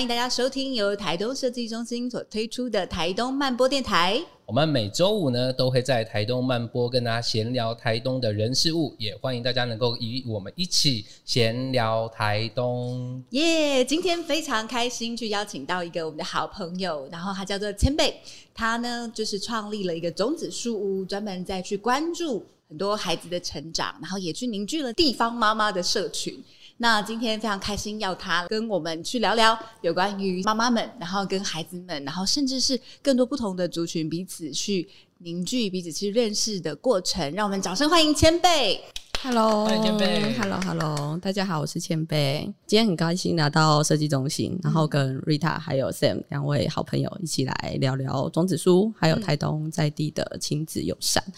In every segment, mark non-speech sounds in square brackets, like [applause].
欢迎大家收听由台东设计中心所推出的台东慢播电台。我们每周五呢都会在台东慢播跟大家闲聊台东的人事物，也欢迎大家能够与我们一起闲聊台东。耶！今天非常开心去邀请到一个我们的好朋友，然后他叫做千贝，他呢就是创立了一个种子树屋，专门在去关注很多孩子的成长，然后也去凝聚了地方妈妈的社群。那今天非常开心，要他跟我们去聊聊有关于妈妈们，然后跟孩子们，然后甚至是更多不同的族群彼此去凝聚、彼此去认识的过程。让我们掌声欢迎千贝。Hello，欢迎千贝。Hello，Hello，大家好，我是千贝。今天很高兴拿到设计中心，然后跟 Rita 还有 Sam 两位好朋友一起来聊聊种子树屋，还有台东在地的亲子友善。嗯，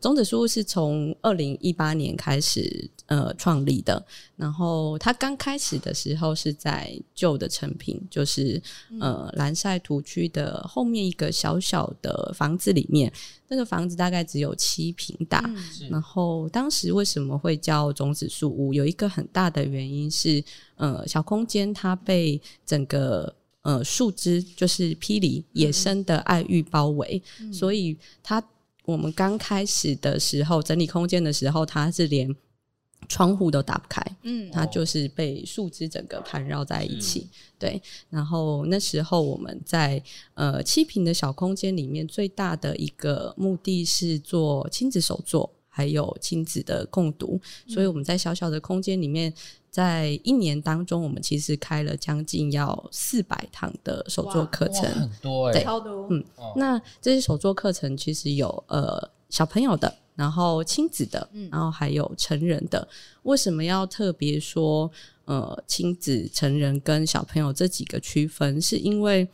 种子树屋是从二零一八年开始呃创立的，然后它刚开始的时候是在旧的成品，就是呃蓝晒图区的后面一个小小的房子里面，那个房子大概只有七平大。嗯、然后当时为什么会叫种子树屋？有一个很大的原因是，呃，小空间它被整个呃树枝就是霹雳野生的爱玉包围，嗯、所以它。我们刚开始的时候整理空间的时候，它是连窗户都打不开，嗯，它就是被树枝整个盘绕在一起，嗯、对。然后那时候我们在呃七平的小空间里面，最大的一个目的是做亲子手作，还有亲子的共读，嗯、所以我们在小小的空间里面。在一年当中，我们其实开了将近要四百堂的手作课程，很多哎，超多。嗯，哦、那这些手作课程其实有呃小朋友的，然后亲子的，嗯、然后还有成人的。为什么要特别说呃亲子、成人跟小朋友这几个区分？是因为。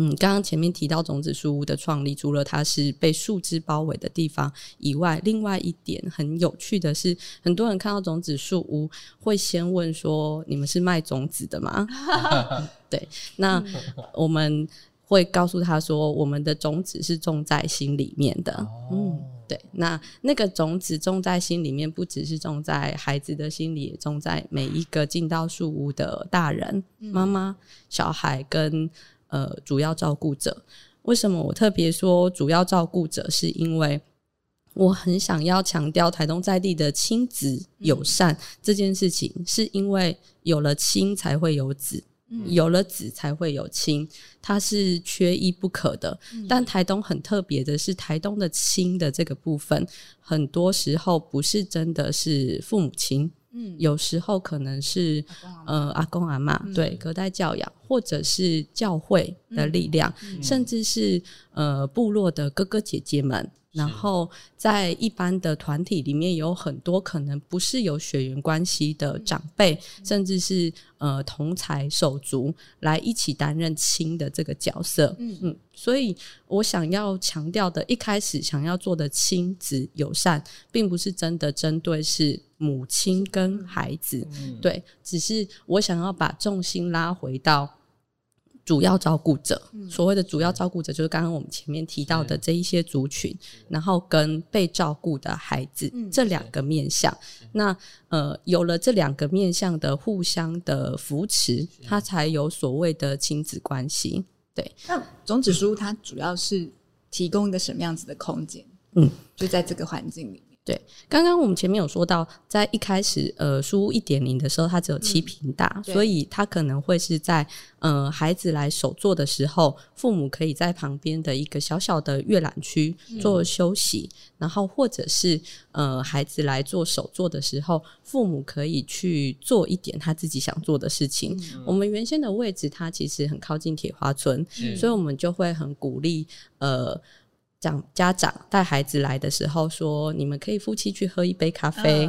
嗯，刚刚前面提到种子树屋的创立，除了它是被树枝包围的地方以外，另外一点很有趣的是，很多人看到种子树屋会先问说：“你们是卖种子的吗？” [laughs] 对，那我们会告诉他说：“我们的种子是种在心里面的。”嗯，对，那那个种子种在心里面，不只是种在孩子的心里，也种在每一个进到树屋的大人、妈妈、小孩跟。呃，主要照顾者，为什么我特别说主要照顾者？是因为我很想要强调台东在地的亲子友善这件事情，是因为有了亲才会有子，有了子才会有亲，它是缺一不可的。但台东很特别的是，台东的亲的这个部分，很多时候不是真的是父母亲。嗯，有时候可能是呃阿公阿嬷，对，隔代教养，或者是教会的力量，甚至是呃部落的哥哥姐姐们。然后在一般的团体里面，有很多可能不是有血缘关系的长辈，甚至是呃同侪手足来一起担任亲的这个角色。嗯嗯，所以我想要强调的，一开始想要做的亲子友善，并不是真的针对是母亲跟孩子，对，只是我想要把重心拉回到。主要照顾者，所谓的主要照顾者，就是刚刚我们前面提到的这一些族群，然后跟被照顾的孩子这两个面向。那呃，有了这两个面向的互相的扶持，他才有所谓的亲子关系。对，那种子书它主要是提供一个什么样子的空间？嗯，就在这个环境里。对，刚刚我们前面有说到，在一开始呃，书屋一点零的时候，它只有七平大，嗯、所以它可能会是在呃孩子来手作的时候，父母可以在旁边的一个小小的阅览区做休息，嗯、然后或者是呃孩子来做手作的时候，父母可以去做一点他自己想做的事情。嗯、我们原先的位置它其实很靠近铁花村，嗯、所以我们就会很鼓励呃。讲家长带孩子来的时候说，你们可以夫妻去喝一杯咖啡，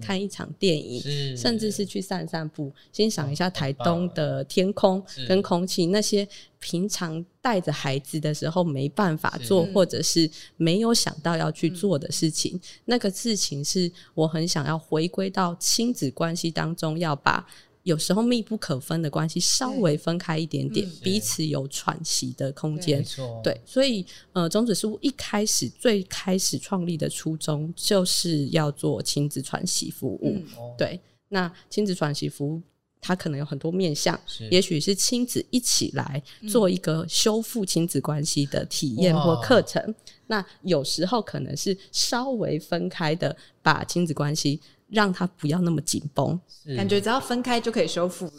看一场电影，甚至是去散散步，欣赏一下台东的天空跟空气，那些平常带着孩子的时候没办法做，或者是没有想到要去做的事情，那个事情是我很想要回归到亲子关系当中，要把。有时候密不可分的关系，稍微分开一点点，彼此有喘息的空间。对，所以呃，种子书屋一开始最开始创立的初衷，就是要做亲子喘息服务。嗯、对，那亲子喘息服务，它可能有很多面向，也许是亲子一起来做一个修复亲子关系的体验或课程。那有时候可能是稍微分开的，把亲子关系。让它不要那么紧绷，感觉只要分开就可以修复。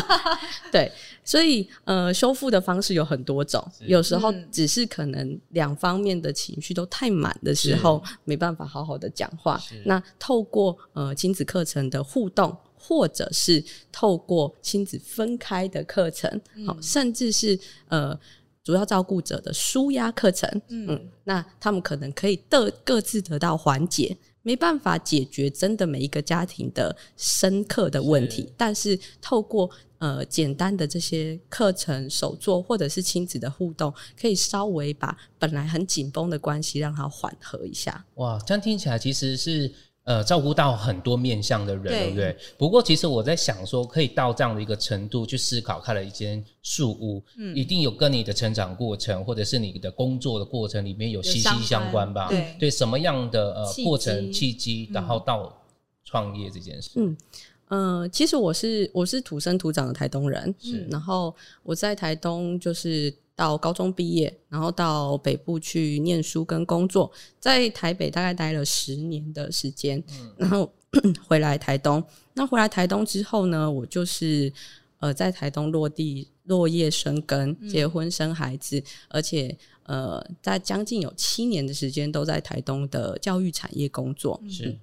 [laughs] 对，所以呃，修复的方式有很多种，有时候只是可能两方面的情绪都太满的时候，没办法好好的讲话。那透过呃亲子课程的互动，或者是透过亲子分开的课程，好、嗯，甚至是呃主要照顾者的舒压课程，嗯，嗯，那他们可能可以得各自得到缓解。没办法解决真的每一个家庭的深刻的问题，是但是透过呃简单的这些课程手作或者是亲子的互动，可以稍微把本来很紧绷的关系让它缓和一下。哇，这样听起来其实是。呃，照顾到很多面向的人，对，不对？不过，其实我在想说，可以到这样的一个程度去思考，开了一间树屋，嗯，一定有跟你的成长过程，或者是你的工作的过程里面有息息相关吧？对，对，什么样的呃过程契机，然后到创业这件事？嗯，呃，其实我是我是土生土长的台东人，是，嗯，然后我在台东就是。到高中毕业，然后到北部去念书跟工作，在台北大概待了十年的时间，嗯、然后 [clears throat] 回来台东。那回来台东之后呢，我就是呃在台东落地落叶生根，结婚生孩子，嗯、而且呃在将近有七年的时间都在台东的教育产业工作。是、嗯，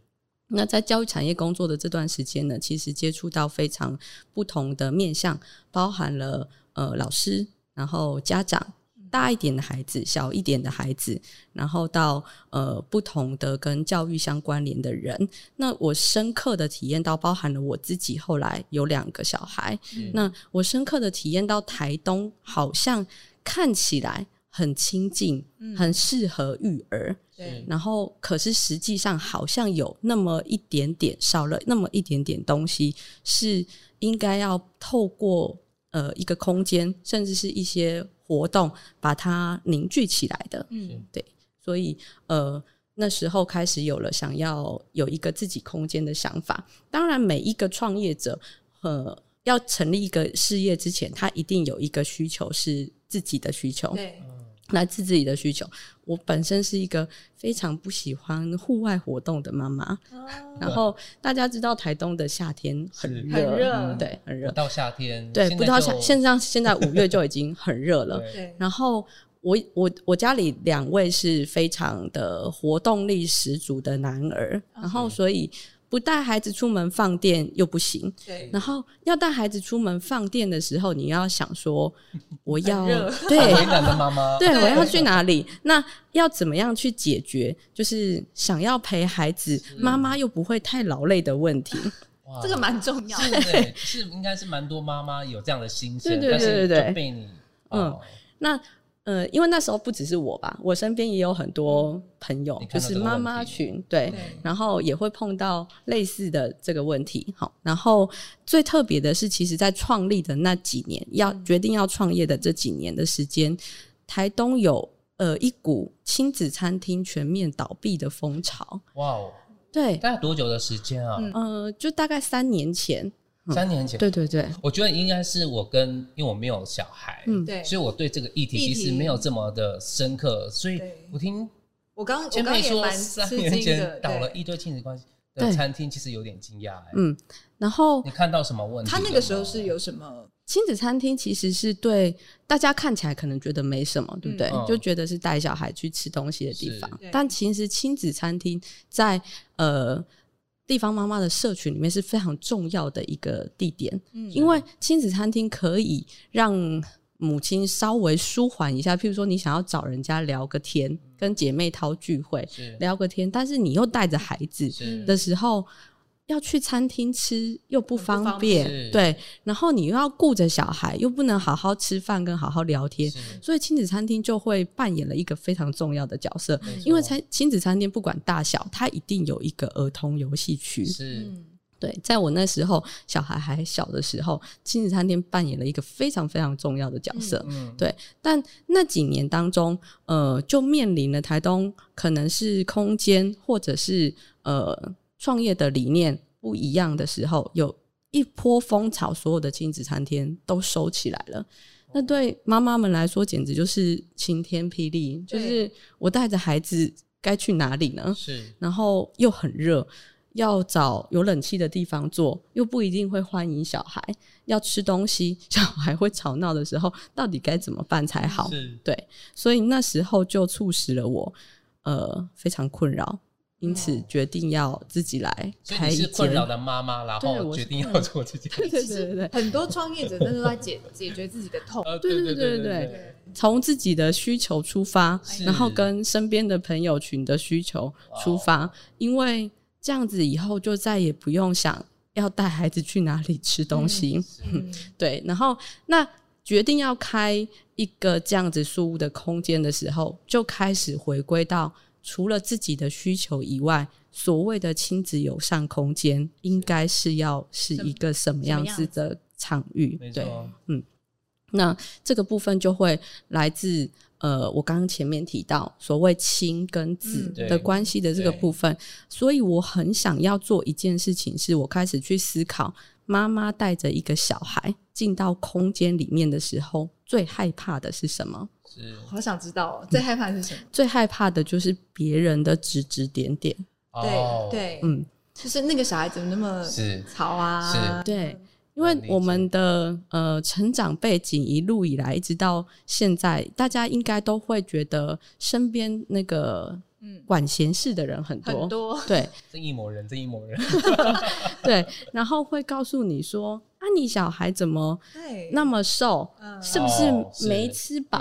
那在教育产业工作的这段时间呢，其实接触到非常不同的面向，包含了呃老师。然后家长大一点的孩子，小一点的孩子，然后到呃不同的跟教育相关联的人，那我深刻的体验到，包含了我自己后来有两个小孩，嗯、那我深刻的体验到台东好像看起来很亲近，嗯、很适合育儿，对，然后可是实际上好像有那么一点点少了那么一点点东西，是应该要透过。呃，一个空间，甚至是一些活动，把它凝聚起来的。嗯，对，所以呃，那时候开始有了想要有一个自己空间的想法。当然，每一个创业者，呃，要成立一个事业之前，他一定有一个需求是自己的需求。对。来自自己的需求。我本身是一个非常不喜欢户外活动的妈妈，哦、然后大家知道台东的夏天很热，很热，对，很热。到夏天，对，不到夏，现在现在五月就已经很热了。对。然后我我我家里两位是非常的活动力十足的男儿，哦、然后所以。不带孩子出门放电又不行，对。然后要带孩子出门放电的时候，你要想说，[laughs] 我 [laughs] 要对为难的妈妈，对，我要去哪里？那要怎么样去解决？就是想要陪孩子，妈妈又不会太劳累的问题。哇，这个蛮重要的，是是应该是蛮多妈妈有这样的心声，对对对对对，被你嗯，那。呃，因为那时候不只是我吧，我身边也有很多朋友，就是妈妈群，对，对，然后也会碰到类似的这个问题。好，然后最特别的是，其实，在创立的那几年，要决定要创业的这几年的时间，台东有呃一股亲子餐厅全面倒闭的风潮。哇哦，对，大概多久的时间啊？呃，就大概三年前。三年前，对对对，我觉得应该是我跟，因为我没有小孩，嗯，对，所以我对这个议题其实没有这么的深刻，所以我听我刚前辈说三年前倒了一堆亲子关系的餐厅，其实有点惊讶，嗯，然后你看到什么问题？他那个时候是有什么亲子餐厅？其实是对大家看起来可能觉得没什么，对不对？就觉得是带小孩去吃东西的地方，但其实亲子餐厅在呃。地方妈妈的社群里面是非常重要的一个地点，嗯，因为亲子餐厅可以让母亲稍微舒缓一下，譬如说你想要找人家聊个天，跟姐妹淘聚会聊个天，但是你又带着孩子的时候。要去餐厅吃又不方便，方对，然后你又要顾着小孩，又不能好好吃饭跟好好聊天，所以亲子餐厅就会扮演了一个非常重要的角色。因为餐亲子餐厅不管大小，它一定有一个儿童游戏区。是，对，在我那时候小孩还小的时候，亲子餐厅扮演了一个非常非常重要的角色。嗯，对。但那几年当中，呃，就面临了台东可能是空间或者是呃。创业的理念不一样的时候，有一波风潮，所有的亲子餐厅都收起来了。那对妈妈们来说，简直就是晴天霹雳。就是我带着孩子该去哪里呢？是，然后又很热，要找有冷气的地方坐，又不一定会欢迎小孩。要吃东西，小孩会吵闹的时候，到底该怎么办才好？是对，所以那时候就促使了我，呃，非常困扰。因此决定要自己来开一间。困扰的妈妈，然后决定要做这件事。对对对对，很多创业者真的都在解解决自己的痛。对对对对对，从自己的需求出发，然后跟身边的朋友群的需求出发，因为这样子以后就再也不用想要带孩子去哪里吃东西。对，然后那决定要开一个这样子书屋的空间的时候，就开始回归到。除了自己的需求以外，所谓的亲子友善空间，应该是要是一个什么样子的场域？对，嗯，那这个部分就会来自呃，我刚刚前面提到所谓亲跟子的关系的这个部分，所以我很想要做一件事情，是我开始去思考，妈妈带着一个小孩进到空间里面的时候，最害怕的是什么？是，好想知道哦，最害怕的是什么？嗯，最害怕的就是别人的指指点点。对对，嗯，就是那个小孩怎么那么吵啊？是，对，因为我们的呃成长背景一路以来一直到现在，大家应该都会觉得身边那个。嗯，管闲事的人很多，很多，对，这一某人，这一某人，[laughs] 对，然后会告诉你说，啊，你小孩怎么那么瘦？是不是没吃饱？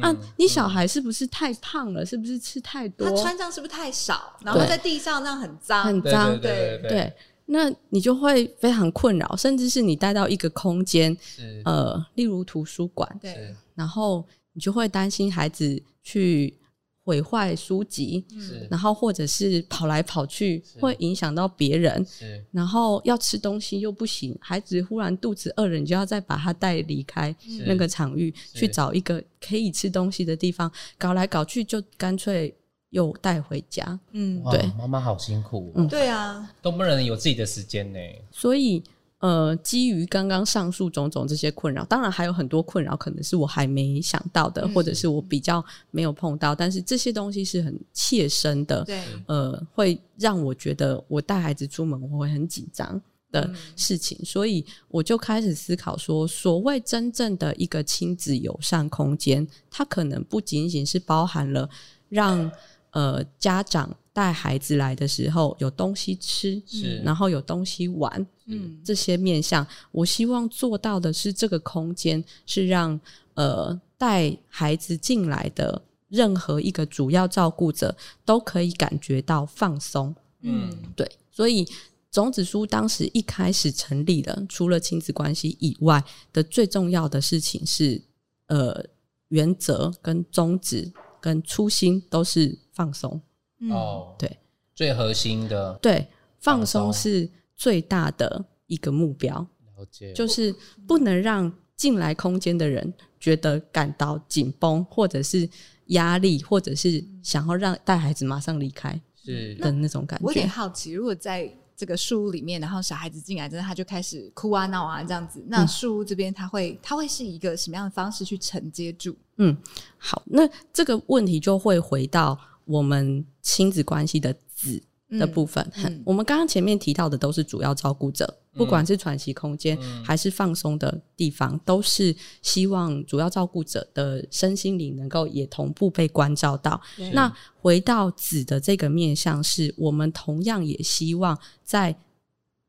啊，你小孩是不是太胖了？是不是吃太多？他穿上是不是太少？然后在地上那样很脏，很脏，对对。那你就会非常困扰，甚至是你带到一个空间，呃，例如图书馆，对，然后你就会担心孩子去。毁坏书籍，然后或者是跑来跑去，会影响到别人。然后要吃东西又不行，孩子忽然肚子饿了，你就要再把他带离开那个场域，去找一个可以吃东西的地方。搞来搞去，就干脆又带回家。嗯，对，妈妈好辛苦。嗯，对啊，都不能有自己的时间呢。所以。呃，基于刚刚上述种种这些困扰，当然还有很多困扰，可能是我还没想到的，或者是我比较没有碰到。但是这些东西是很切身的，对，呃，会让我觉得我带孩子出门我会很紧张的事情，所以我就开始思考说，所谓真正的一个亲子友善空间，它可能不仅仅是包含了让呃家长。带孩子来的时候有东西吃，是，然后有东西玩，嗯，这些面向，我希望做到的是这个空间是让呃带孩子进来的任何一个主要照顾者都可以感觉到放松，嗯，对，所以种子书当时一开始成立了，除了亲子关系以外的最重要的事情是，呃，原则跟宗旨跟初心都是放松。哦，对，最核心的，对，放松是最大的一个目标。了解，就是不能让进来空间的人觉得感到紧绷，或者是压力，或者是想要让带孩子马上离开，是的那种感觉。我有点好奇，如果在这个树屋里面，然后小孩子进来之后，他就开始哭啊闹啊这样子，那树屋这边他会他会是一个什么样的方式去承接住？嗯，好，那这个问题就会回到。我们亲子关系的子的部分，嗯嗯、我们刚刚前面提到的都是主要照顾者，嗯、不管是喘息空间、嗯、还是放松的地方，都是希望主要照顾者的身心灵能够也同步被关照到。那回到子的这个面向，是我们同样也希望在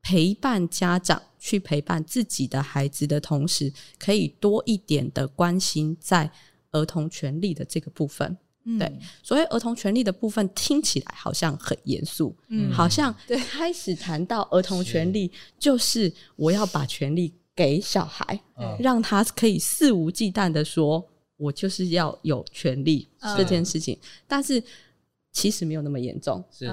陪伴家长去陪伴自己的孩子的同时，可以多一点的关心在儿童权利的这个部分。嗯、对，所以儿童权利的部分听起来好像很严肃，嗯，好像开始谈到儿童权利，就是我要把权利给小孩，让他可以肆无忌惮的说，我就是要有权利这件事情，但是其实没有那么严重，是。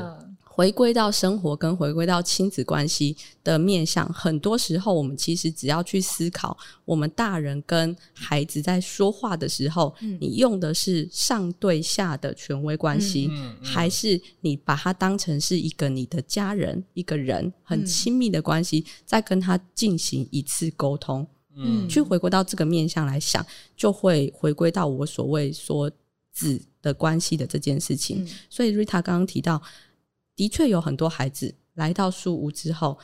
回归到生活跟回归到亲子关系的面向，很多时候我们其实只要去思考，我们大人跟孩子在说话的时候，嗯、你用的是上对下的权威关系，嗯嗯、还是你把它当成是一个你的家人，一个人很亲密的关系，再跟他进行一次沟通，嗯，去回归到这个面向来想，就会回归到我所谓说子的关系的这件事情。嗯、所以 Rita 刚刚提到。的确有很多孩子来到树屋之后，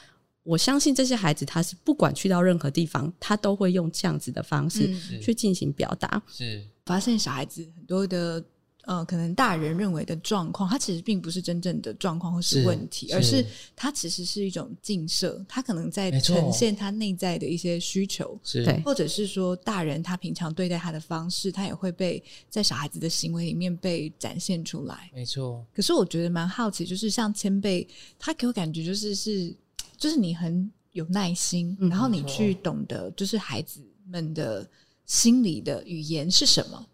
我相信这些孩子他是不管去到任何地方，他都会用这样子的方式去进行表达。是发现小孩子很多的。呃，可能大人认为的状况，它其实并不是真正的状况或是问题，是而是它其实是一种镜射，它可能在呈现他内在的一些需求，是或者是说大人他平常对待他的方式，他也会被在小孩子的行为里面被展现出来。没错。可是我觉得蛮好奇，就是像千贝，他给我感觉就是是，就是你很有耐心，嗯、然后你去懂得就是孩子们的心理的语言是什么，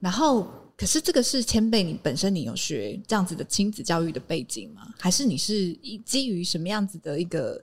然后。可是这个是千贝，你本身你有学这样子的亲子教育的背景吗？还是你是基于什么样子的一个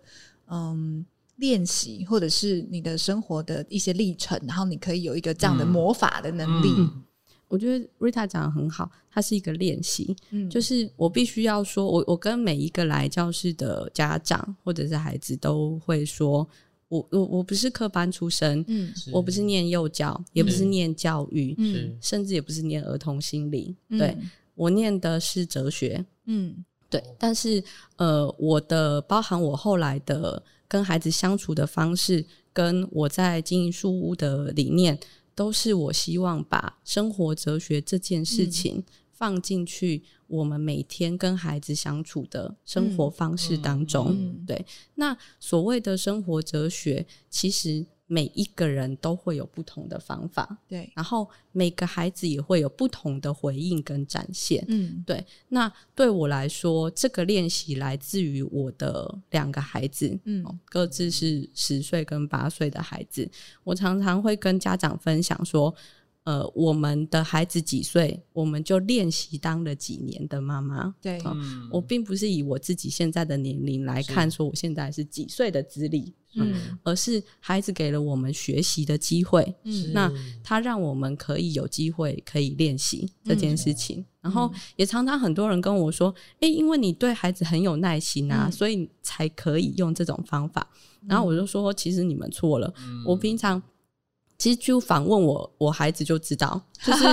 嗯练习，或者是你的生活的一些历程，然后你可以有一个这样的魔法的能力？嗯嗯、我觉得 Rita 讲得很好，它是一个练习。嗯，就是我必须要说，我我跟每一个来教室的家长或者是孩子都会说。我我我不是科班出身，嗯，我不是念幼教，也不是念教育，嗯，甚至也不是念儿童心理，对，我念的是哲学，嗯，对，但是呃，我的包含我后来的跟孩子相处的方式，跟我在经营书屋的理念，都是我希望把生活哲学这件事情放进去。我们每天跟孩子相处的生活方式当中，嗯嗯、对，那所谓的生活哲学，其实每一个人都会有不同的方法，对，然后每个孩子也会有不同的回应跟展现，嗯，对。那对我来说，这个练习来自于我的两个孩子，嗯，各自是十岁跟八岁的孩子，我常常会跟家长分享说。呃，我们的孩子几岁，我们就练习当了几年的妈妈。对，嗯，我并不是以我自己现在的年龄来看，说我现在是几岁的资历，嗯，而是孩子给了我们学习的机会，嗯，那他让我们可以有机会可以练习这件事情。嗯，然后也常常很多人跟我说，诶，因为你对孩子很有耐心啊，嗯，所以才可以用这种方法。然后我就说，其实你们错了，嗯，我平常。其实就反问我，我孩子就知道，[laughs] 就是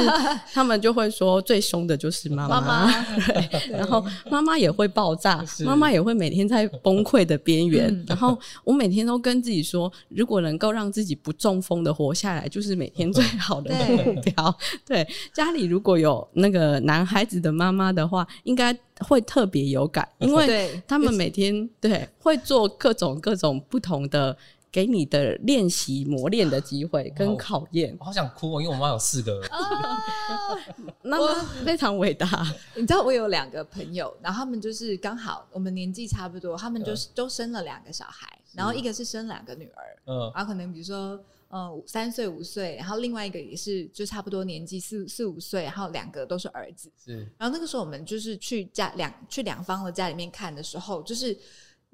他们就会说最凶的就是妈妈，妈妈 [laughs] 对，然后妈妈也会爆炸，妈妈也会每天在崩溃的边缘。嗯、然后我每天都跟自己说，如果能够让自己不中风的活下来，就是每天最好的 [laughs] 目标。对，对，家里如果有那个男孩子的妈妈的话，应该会特别有感，因为他们每天对会做各种各种不同的。给你的练习磨练的机会跟考验，我好想哭哦，因为我妈有四个儿子，[laughs] 妈妈非常伟大。[laughs] 你知道我有两个朋友，然后他们就是刚好我们年纪差不多，他们就是都生了两个小孩，然后一个是生两个女儿，嗯，然后可能比如说嗯三岁五岁，然后另外一个也是就差不多年纪四四五岁，然后两个都是儿子，是。然后那个时候我们就是去家两去两方的家里面看的时候，就是。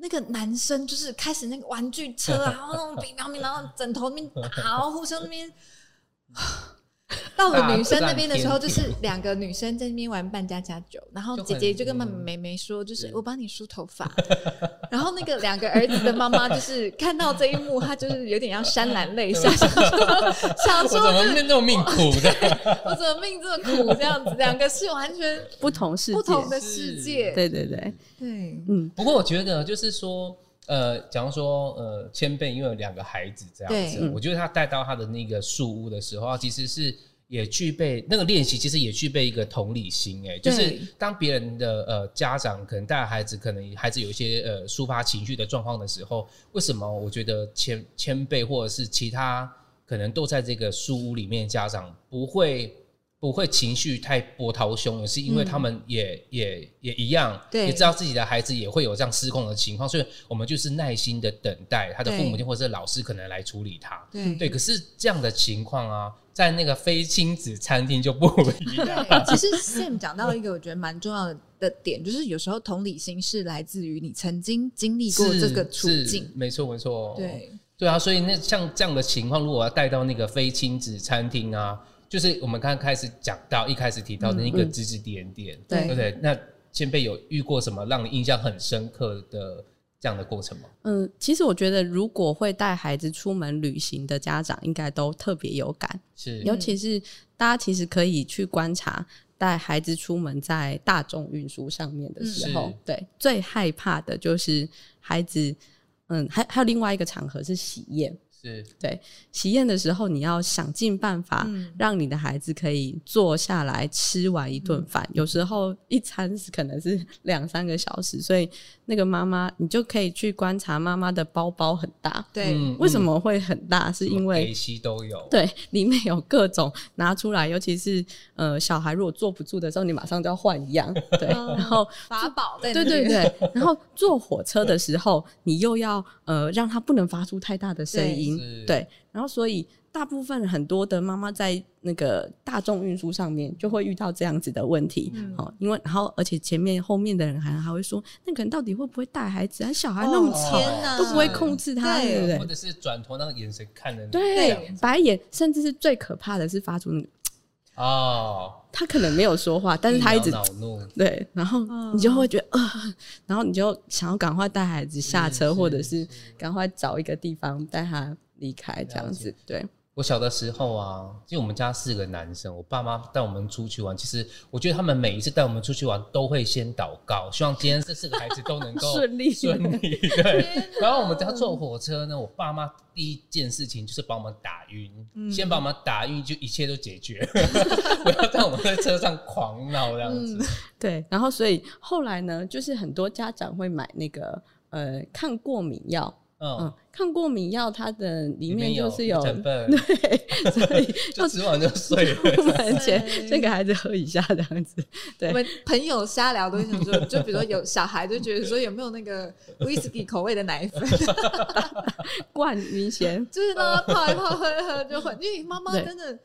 那个男生就是开始那个玩具车啊，然后那种乒乒乒，然后枕头那边打，然后互相那边。[laughs] 到了女生那边的时候，就是两个女生在那边玩扮家家酒，然后姐姐就跟妹妹妹说，就是我帮你梳头发。[laughs] 然后那个两个儿子的妈妈就是看到这一幕，她就是有点要潸然泪下，想说，想说我怎么命这么命苦 [laughs] 的？我怎么命这么苦？这样子，两个是完全不同世界，不同的世界。对对对对，嗯。不过我觉得就是说。呃，假如说呃，千贝因为有两个孩子这样子，我觉得他带到他的那个树屋的时候，其实是也具备那个练习，其实也具备一个同理心、欸。哎，就是当别人的呃家长可能带孩子，可能孩子有一些呃抒发情绪的状况的时候，为什么我觉得前前辈或者是其他可能都在这个书屋里面，家长不会不会情绪太波涛汹涌，是因为他们也、嗯、也也一样，也知道自己的孩子也会有这样失控的情况，所以我们就是耐心的等待他的父母亲或者是老师可能来处理他。对，对，可是这样的情况啊。在那个非亲子餐厅就不一样。[laughs] 其实 Sam 讲到一个我觉得蛮重要的的点，就是有时候同理心是来自于你曾经经历过这个处境。没错，没错。对对啊，所以那像这样的情况，如果要带到那个非亲子餐厅啊，就是我们刚开始讲到一开始提到的那个指指点点，对不对？那前辈有遇过什么让你印象很深刻的？这样的过程吗？嗯，其实我觉得，如果会带孩子出门旅行的家长，应该都特别有感。是，尤其是大家其实可以去观察，带孩子出门在大众运输上面的时候，对，最害怕的就是孩子。嗯，还还有另外一个场合是喜宴。是对喜宴的时候，你要想尽办法让你的孩子可以坐下来吃完一顿饭。嗯、有时候一餐是可能是两三个小时，所以那个妈妈你就可以去观察妈妈的包包很大。对，为什么会很大？是因为都有对，里面有各种拿出来，尤其是呃小孩如果坐不住的时候，你马上就要换一样。[laughs] 对，然后法宝对对对，然后坐火车的时候，你又要呃让他不能发出太大的声音。对，然后所以大部分很多的妈妈在那个大众运输上面就会遇到这样子的问题，哦、嗯，因为然后而且前面后面的人还还会说，那可能到底会不会带孩子啊？小孩那么吵，哦、都不会控制他，对不对？或者是转头那个眼神看人，对，白眼，甚至是最可怕的是发出那个。哦，他可能没有说话，但是他一直恼怒，对，然后你就会觉得啊、呃，然后你就想要赶快带孩子下车，或者是赶快找一个地方带他离开，这样子，对。我小的时候啊，就我们家四个男生，我爸妈带我们出去玩。其实我觉得他们每一次带我们出去玩，都会先祷告，希望今天这四个孩子都能够 [laughs] 顺利顺利。对。然后我们只要坐火车呢，我爸妈第一件事情就是把我们打晕，嗯、先把我们打晕，就一切都解决，[laughs] 不要在我们在车上狂闹这样子、嗯。对。然后所以后来呢，就是很多家长会买那个呃抗过敏药。嗯，抗过敏药它的里面就是有，有成分，对，所以 [laughs] 就吃完就睡了。出门前先给孩子喝一下这样子。对，我们朋友瞎聊都会想说，就比如说有小孩就觉得说有没有那个威士忌口味的奶粉，[laughs] 灌云贤，[laughs] 就是让他泡一泡喝一喝就会，因为妈妈真的。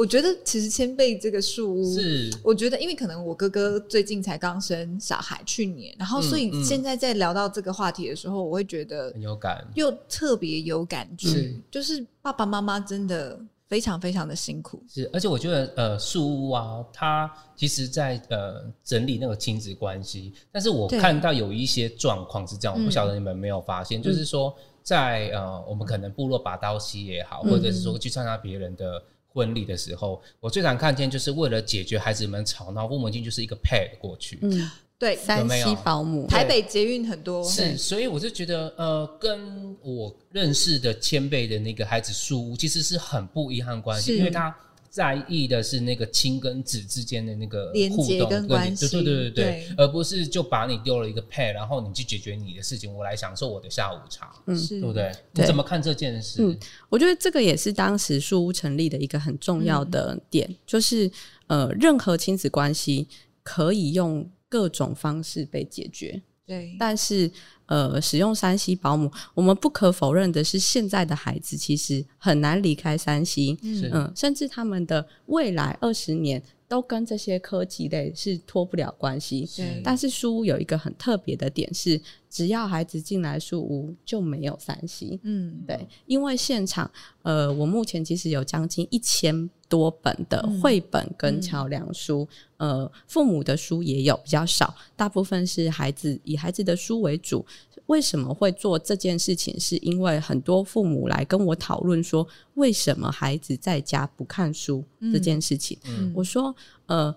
我觉得其实千贝这个树屋，是。我觉得，因为可能我哥哥最近才刚生小孩，去年，然后所以现在在聊到这个话题的时候，我会觉得很有感，又特别有感觉，是。就是爸爸妈妈真的非常非常的辛苦。是，而且我觉得呃，树屋啊，它其实在呃整理那个亲子关系，但是我看到有一些状况是这样，我不晓得你们没有发现，就是说在呃我们可能部落拔刀西也好，或者是说去参加别人的。婚礼的时候，我最常看见就是为了解决孩子们吵闹，父母亲就是一个 pad 过去。嗯，对，三西保姆，台北捷运很多。是，所以我就觉得，呃，跟我认识的前辈的那个孩子书，其实是很不一样关系，因为他。在意的是那个亲跟子之间的那个互动跟关系，对对对对而不是就把你丢了一个 pad，然后你去解决你的事情，我来享受我的下午茶，嗯，对不对？你怎么看这件事？嗯，我觉得这个也是当时树屋成立的一个很重要的点，嗯、就是呃，任何亲子关系可以用各种方式被解决。对，但是呃，使用山西保姆，我们不可否认的是，现在的孩子其实很难离开山西嗯、呃，甚至他们的未来二十年都跟这些科技类是脱不了关系。是，但是书屋有一个很特别的点是，只要孩子进来树屋就没有 3C，嗯，对，因为现场呃，我目前其实有将近一千多本的绘本跟桥梁书，嗯、呃，父母的书也有比较少，大部分是孩子以孩子的书为主。为什么会做这件事情？是因为很多父母来跟我讨论说，为什么孩子在家不看书这件事情。嗯、我说，呃，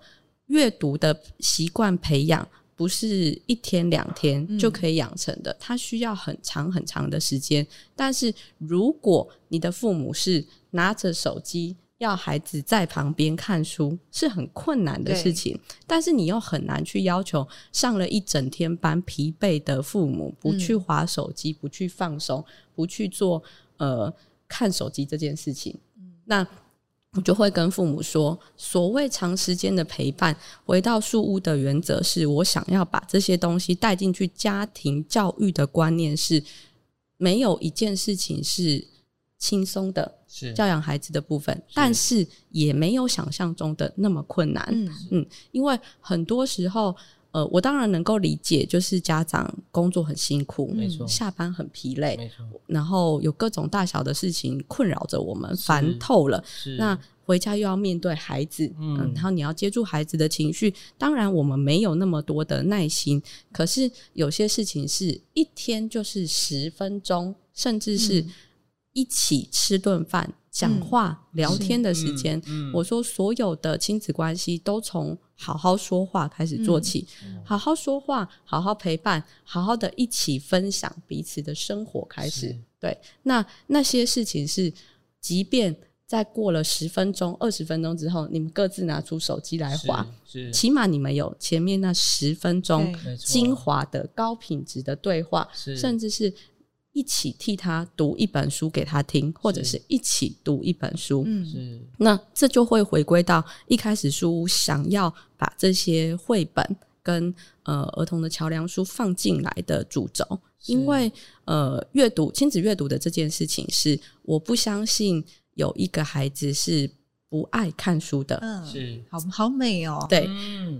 阅读的习惯培养不是一天两天就可以养成的，它需要很长很长的时间。但是如果你的父母是拿着手机，要孩子在旁边看书是很困难的事情，但是你又很难去要求上了一整天班疲惫的父母不去划手机、嗯、不去放松、不去做呃看手机这件事情。嗯、那我就会跟父母说，所谓长时间的陪伴，回到树屋的原则是我想要把这些东西带进去。家庭教育的观念是，没有一件事情是轻松的。是教养孩子的部分，但是也没有想象中的那么困难。嗯嗯，因为很多时候，呃，我当然能够理解，就是家长工作很辛苦，没错，下班很疲累，没错，然后有各种大小的事情困扰着我们，烦透了。是，那回家又要面对孩子，嗯，然后你要接住孩子的情绪，当然我们没有那么多的耐心。可是有些事情是一天就是十分钟，甚至是。一起吃顿饭、讲话、嗯、聊天的时间，嗯嗯、我说所有的亲子关系都从好好说话开始做起，嗯、好好说话，好好陪伴，好好的一起分享彼此的生活开始。对，那那些事情是，即便在过了十分钟、二十分钟之后，你们各自拿出手机来划，起码你们有前面那十分钟精华的高品质的对话，甚至是。一起替他读一本书给他听，或者是一起读一本书。嗯，是。那这就会回归到一开始书屋想要把这些绘本跟呃儿童的桥梁书放进来的主轴，因为呃阅读亲子阅读的这件事情是我不相信有一个孩子是。不爱看书的，嗯，是。好好美哦。对，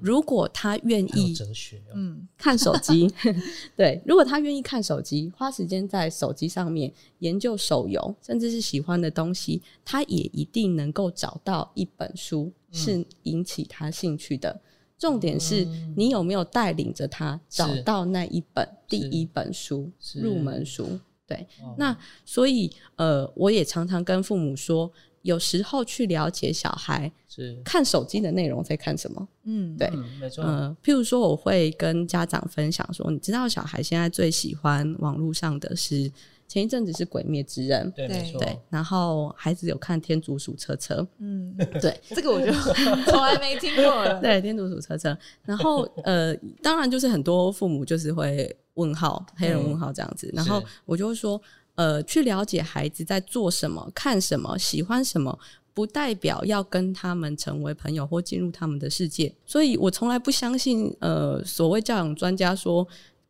如果他愿意，哲学，嗯，看手机，[laughs] [laughs] 对，如果他愿意看手机，花时间在手机上面研究手游，甚至是喜欢的东西，他也一定能够找到一本书是引起他兴趣的。重点是你有没有带领着他找到那一本第一本书，入门书。对，那所以呃，我也常常跟父母说。有时候去了解小孩是。看手机的内容在看什么，嗯，对，嗯、没错，呃，譬如说我会跟家长分享说，你知道小孩现在最喜欢网络上的是前一阵子是《鬼灭之刃》，对，没错，对，然后孩子有看《天竺鼠车车》，嗯，[laughs] 对，这个我就 [laughs] 从来没听过了，对，《天竺鼠车车》，然后呃，当然就是很多父母就是会问号，黑人问号这样子，嗯、然后我就会说。呃，去了解孩子在做什么、看什么、喜欢什么，不代表要跟他们成为朋友或进入他们的世界。所以我从来不相信，呃，所谓教养专家说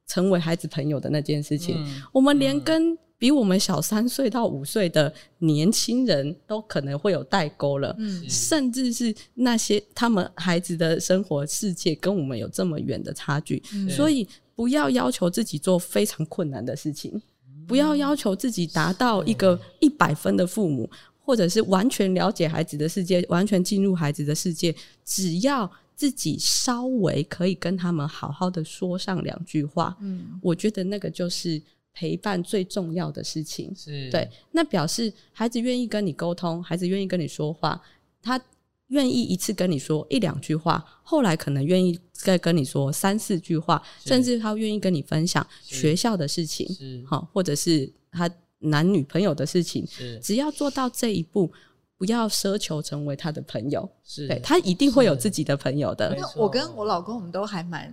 成为孩子朋友的那件事情。嗯、我们连跟比我们小三岁到五岁的年轻人都可能会有代沟了，嗯、甚至是那些他们孩子的生活世界跟我们有这么远的差距。嗯、所以不要要求自己做非常困难的事情。不要要求自己达到一个一百分的父母，或者是完全了解孩子的世界，完全进入孩子的世界。只要自己稍微可以跟他们好好的说上两句话，嗯，我觉得那个就是陪伴最重要的事情。是对，那表示孩子愿意跟你沟通，孩子愿意跟你说话，他。愿意一次跟你说一两句话，后来可能愿意再跟你说三四句话，甚至他愿意跟你分享学校的事情，好，或者是他男女朋友的事情，是。只要做到这一步，不要奢求成为他的朋友，是。对他一定会有自己的朋友的。我跟我老公，我们都还蛮，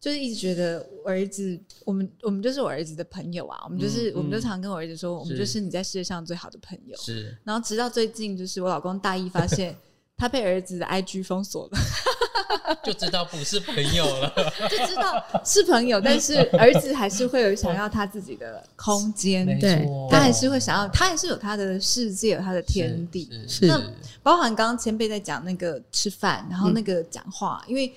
就是一直觉得我儿子，我们我们就是我儿子的朋友啊，我们就是，嗯、我们就常跟我儿子说，我们就是。你在世界上最好的朋友。是，然后直到最近，就是我老公大意发现。他被儿子的 IG 封锁了，[laughs] 就知道不是朋友了，[laughs] 就知道是朋友，但是儿子还是会有想要他自己的空间，对，他还是会想要，他还是有他的世界，有他的天地。是，那包含刚刚前辈在讲那个吃饭，然后那个讲话，因为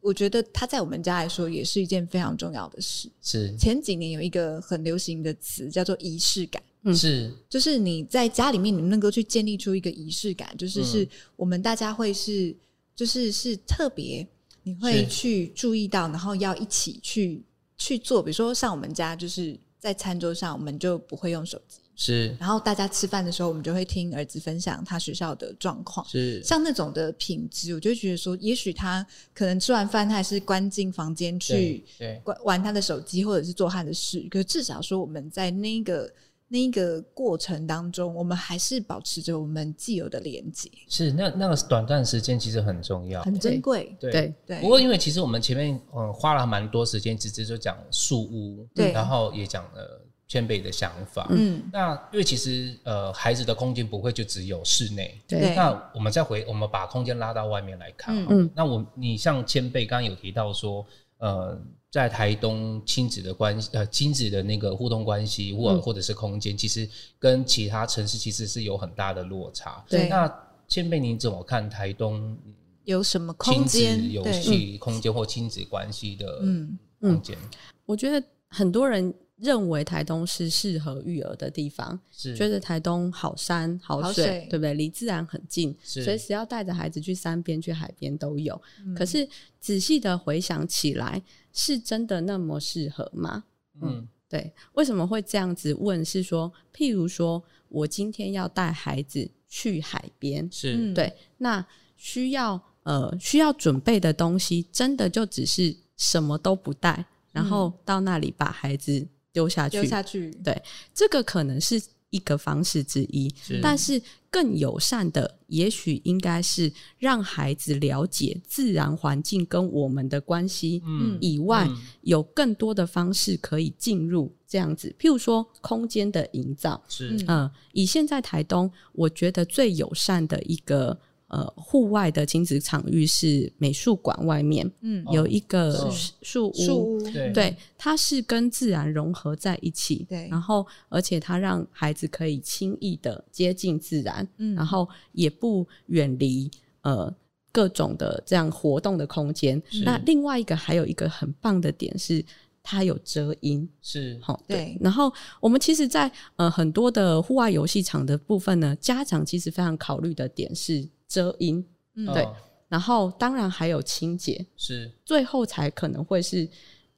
我觉得他在我们家来说也是一件非常重要的事。是，前几年有一个很流行的词叫做仪式感。是，就是你在家里面，你们能够去建立出一个仪式感，就是是我们大家会是，就是是特别，你会去注意到，然后要一起去去做。比如说，像我们家，就是在餐桌上，我们就不会用手机，是。然后大家吃饭的时候，我们就会听儿子分享他学校的状况，是。像那种的品质，我就觉得说，也许他可能吃完饭，他还是关进房间去，对，玩他的手机，或者是做他的事。可是至少说，我们在那个。那个过程当中，我们还是保持着我们既有的连接，是那那个短暂时间其实很重要，很珍贵。对对对。不过因为其实我们前面嗯花了蛮多时间，直接就讲树屋，对，然后也讲了千贝的想法，嗯。那因为其实呃孩子的空间不会就只有室内，对。那我们再回我们把空间拉到外面来看，嗯。那我你像千贝刚刚有提到说，呃。在台东亲子的关系，呃，亲子的那个互动关系，或或者是空间，嗯，其实跟其他城市其实是有很大的落差。对，那千贝，你怎么看台东有什么空间游戏空间或亲子关系的嗯空间？我觉得很多人。认为台东是适合育儿的地方，是觉得台东好山好水，好水对不对？离自然很近，随时要带着孩子去山边、去海边都有。嗯、可是仔细的回想起来，是真的那么适合吗？嗯，嗯，对。为什么会这样子问？是说，譬如说我今天要带孩子去海边，是对，那需要呃需要准备的东西，真的就只是什么都不带，然后到那里把孩子。丢下去，丢下去。对，这个可能是一个方式之一，是，但是更友善的，也许应该是让孩子了解自然环境跟我们的关系。嗯，以外、嗯、有更多的方式可以进入这样子，譬如说空间的营造。是，嗯、呃，以现在台东，我觉得最友善的一个。呃，户外的亲子场域是美术馆外面，嗯，有一个树屋，树屋，对，对，它是跟自然融合在一起，对，然后而且它让孩子可以轻易的接近自然，嗯，然后也不远离呃各种的这样活动的空间。那另外一个还有一个很棒的点是，它有遮阴，是好，对。然后我们其实在，在呃很多的户外游戏场的部分呢，家长其实非常考虑的点是。遮阴，嗯，对，然后当然还有清洁，是。最后才可能会是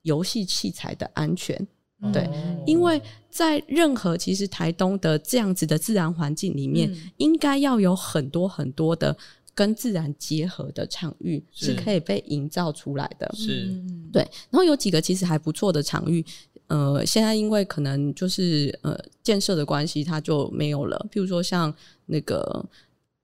游戏器材的安全，对，哦，因为在任何其实台东的这样子的自然环境里面，嗯，应该要有很多很多的跟自然结合的场域是。可以被营造出来的，是，对，然后有几个其实还不错的场域，呃，现在因为可能就是呃建设的关系，它就没有了，譬如说像那个。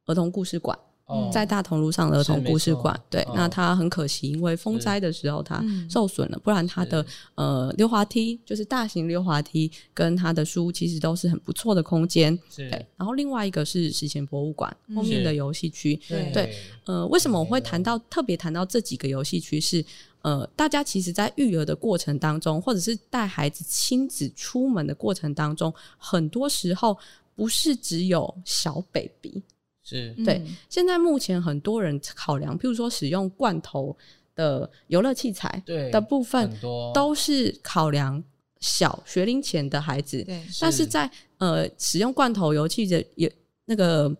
儿童故事馆，哦，在大同路上的儿童故事馆，对，哦，那它很可惜，因为风灾的时候它受损了，不然它的呃溜滑梯就是大型溜滑梯跟它的书其实都是很不错的空间，对。然后另外一个是史前博物馆后面的游戏区，对，呃，为什么我会谈到特别谈到这几个游戏区？是呃，大家其实在育儿的过程当中，或者是带孩子亲子出门的过程当中，很多时候不是只有小 baby。是对，现在目前很多人考量，譬如说使用罐头的游乐器材的部分，都是考量小学龄前的孩子。对，但是在呃使用罐头游戏的也那个。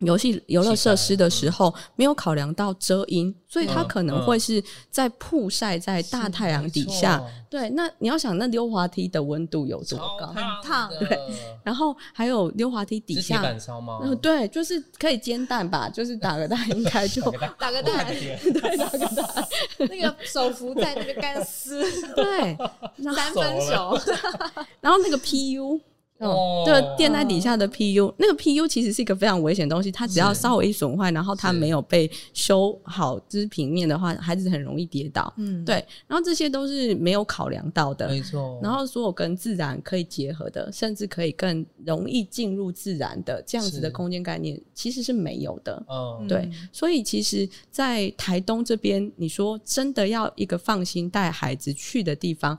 游戏游乐设施的时候，没有考量到遮阴，所以它可能会是在曝晒在大太阳底下。对，那你要想，那溜滑梯的温度有多高？很烫。对，然后还有溜滑梯底下，敢烧吗？嗯，对，就是可以煎蛋吧，就是打个蛋，应该就 [laughs] 打个蛋，对，打个蛋，[laughs] 那个手扶在那个干丝，对，[laughs] 三分熟，然后那个 PU。哦，就垫在底下的 PU，那个 PU 其实是一个非常危险的东西，它只要稍微一损坏，然后它没有被修好，就是平面的话，孩子很容易跌倒。嗯，对。然后这些都是没有考量到的，没错。然后所有跟自然可以结合的，甚至可以更容易进入自然的这样子的空间概念，其实是没有的。嗯，对。所以其实，在台东这边，你说真的要一个放心带孩子去的地方。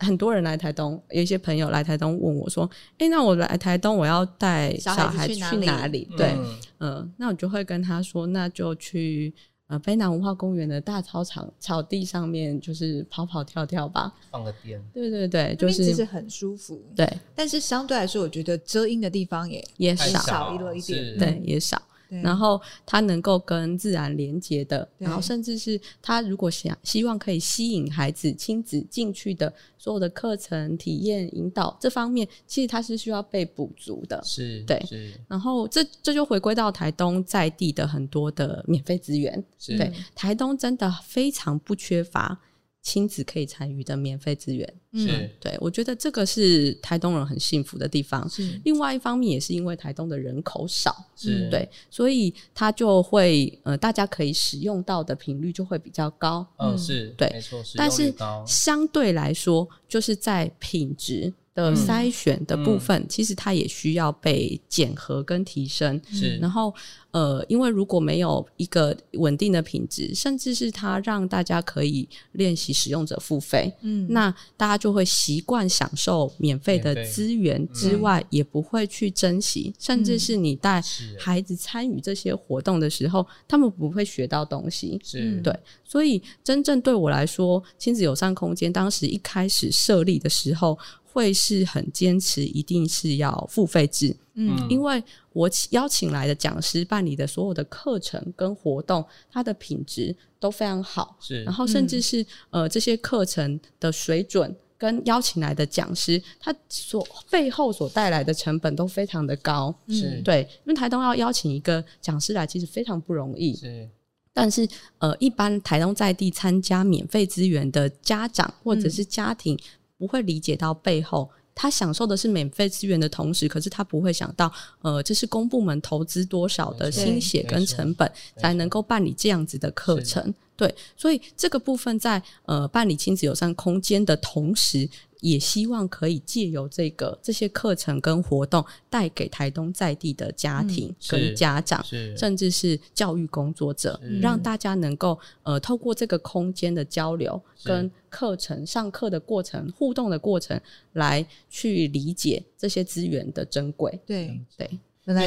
很多人来台东，有一些朋友来台东问我说：“哎、欸，那我来台东，我要带小孩去哪里？”对，嗯、呃，那我就会跟他说：“那就去呃卑南文化公园的大操场草地上面，就是跑跑跳跳吧，放个电。”对对对，就是其实很舒服。对，但是相对来说，我觉得遮阴的地方也也少少了一点，对，也少。然后他能够跟自然连接的，然后甚至是他如果想希望可以吸引孩子亲子进去的所有的课程体验引导这方面，其实它是需要被补足的。是，对，是。然后这这就回归到台东在地的很多的免费资源。是，对，台东真的非常不缺乏亲子可以参与的免费资源。是、嗯，对，我觉得这个是台东人很幸福的地方。是，另外一方面也是因为台东的人口少，是对，所以它就会呃，大家可以使用到的频率就会比较高。嗯，是对，没错，但是相对来说，就是在品质的筛选的部分，嗯、其实它也需要被检核跟提升。是，然后呃，因为如果没有一个稳定的品质，甚至是它让大家可以练习使用者付费，嗯，那大家就会习惯享受免费的资源之外，嗯、也不会去珍惜，甚至是你带孩子参与这些活动的时候，他们不会学到东西。是，对，所以真正对我来说，亲子友善空间当时一开始设立的时候。会是很坚持，一定是要付费制，嗯，因为我邀请来的讲师办理的所有的课程跟活动，它的品质都非常好，是，然后甚至是、嗯、呃这些课程的水准跟邀请来的讲师，他所背后所带来的成本都非常的高，是。对，因为台东要邀请一个讲师来，其实非常不容易，是，但是呃，一般台东在地参加免费资源的家长或者是家庭。嗯不会理解到背后，他享受的是免费资源的同时，可是他不会想到，呃，这是公部门投资多少的心血跟成本，才能够办理这样子的课程。对，所以这个部分在呃办理亲子友善空间的同时。也希望可以借由这个这些课程跟活动，带给台东在地的家庭跟家长，嗯、甚至是教育工作者，让大家能够呃透过这个空间的交流跟课程上课的过程、互动的过程，来去理解这些资源的珍贵。对对，来。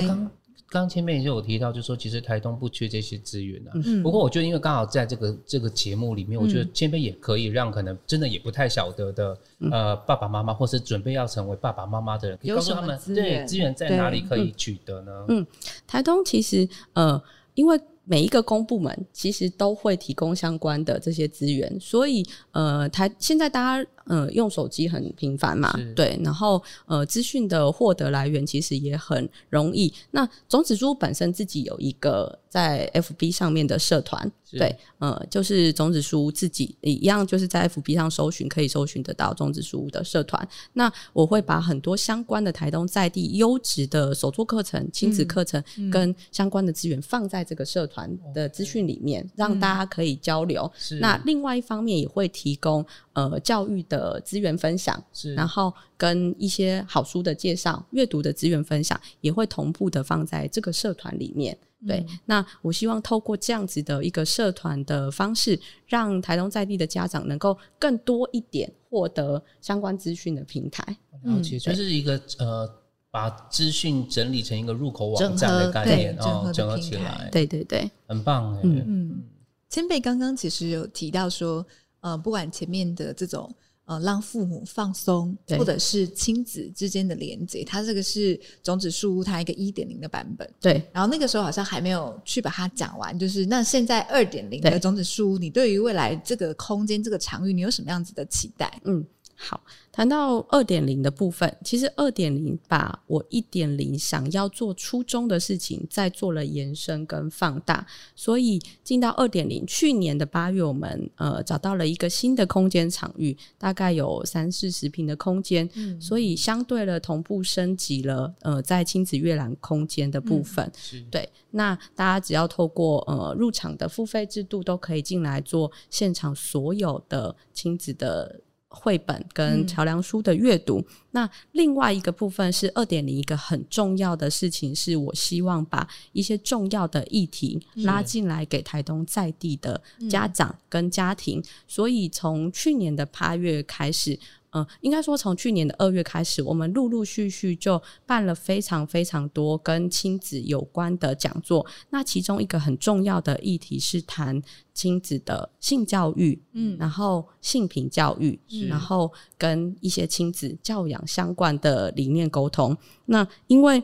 刚刚前面也就有提到，就是说其实台东不缺这些资源啊。嗯，不过我觉得，因为刚好在这个这个节目里面，嗯、我觉得谦卑也可以让可能真的也不太晓得的、嗯、呃爸爸妈妈，或是准备要成为爸爸妈妈的人，可以告诉他们，对资源在哪里可以取得呢？嗯，台东其实呃，因为。每一个公部门其实都会提供相关的这些资源，所以呃，台现在大家呃用手机很频繁嘛，对，然后呃资讯的获得来源其实也很容易。那种子书本身自己有一个在 FB 上面的社团。对，呃，就是种子书自己一样，就是在 FB 上搜寻，可以搜寻得到种子书的社团。那我会把很多相关的台东在地优质的手作课程、亲子课程跟相关的资源放在这个社团的资讯里面，让大家可以交流。那另外一方面也会提供呃教育的资源分享，然后跟一些好书的介绍、阅读的资源分享，也会同步的放在这个社团里面。对，那我希望透过这样子的一个社团的方式，让台东在地的家长能够更多一点获得相关资讯的平台。了解，就是一个呃，把资讯整理成一个入口网站的概念，整合整合起来。对对对，很棒。嗯嗯，谦贝刚刚其实有提到说，呃，不管前面的这种。呃，让父母放松，或者是亲子之间的连接，它这个是种子树屋它一个一点零的版本。对，然后那个时候好像还没有去把它讲完，就是那现在二点零的种子树屋，你对于未来这个空间、这个场域，你有什么样子的期待？嗯。好，谈到二点零的部分，其实二点零把我一点零想要做初衷的事情，再做了延伸跟放大，所以进到二点零，去年的八月，我们呃找到了一个新的空间场域，大概有三四十平的空间，嗯，所以相对的同步升级了呃在亲子阅览空间的部分，嗯，对，那大家只要透过呃入场的付费制度，都可以进来做现场所有的亲子的。绘本跟桥梁书的阅读，嗯，那另外一个部分是二点零，一个很重要的事情，是我希望把一些重要的议题拉进来给台东在地的家长跟家庭，所以从去年的八月开始。嗯，应该说从去年的二月开始，我们陆陆续续就办了非常非常多跟亲子有关的讲座。那其中一个很重要的议题是谈亲子的性教育，嗯，然后性平教育，然后跟一些亲子教养相关的理念沟通。那因为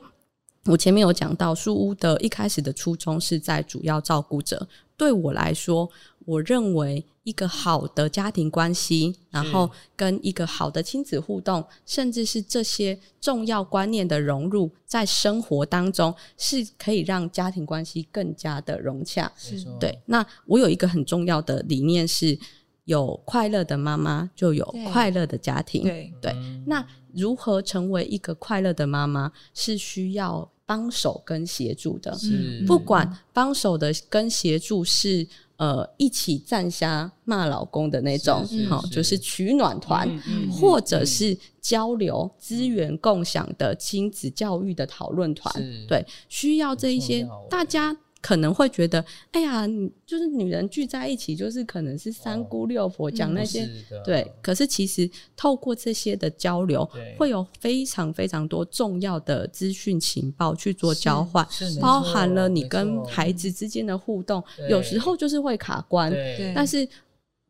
我前面有讲到，书屋的一开始的初衷是在主要照顾者。对我来说，我认为一个好的家庭关系，然后跟一个好的亲子互动，甚至是这些重要观念的融入，在生活当中是可以让家庭关系更加的融洽。对。那我有一个很重要的理念是，有快乐的妈妈，就有快乐的家庭。对对，那如何成为一个快乐的妈妈，是需要帮手跟协助的。是不管帮手的跟协助是呃一起站下骂老公的那种，好、哦，就是取暖团，或者是交流资源共享的亲子教育的讨论团。对，需要这一些大家。可能会觉得，哎呀，就是女人聚在一起，就是可能是三姑六婆讲那些，哦、对。可是其实透过这些的交流，会有非常非常多重要的资讯情报去做交换，包含了你跟孩子之间的互动，有时候就是会卡关，但是。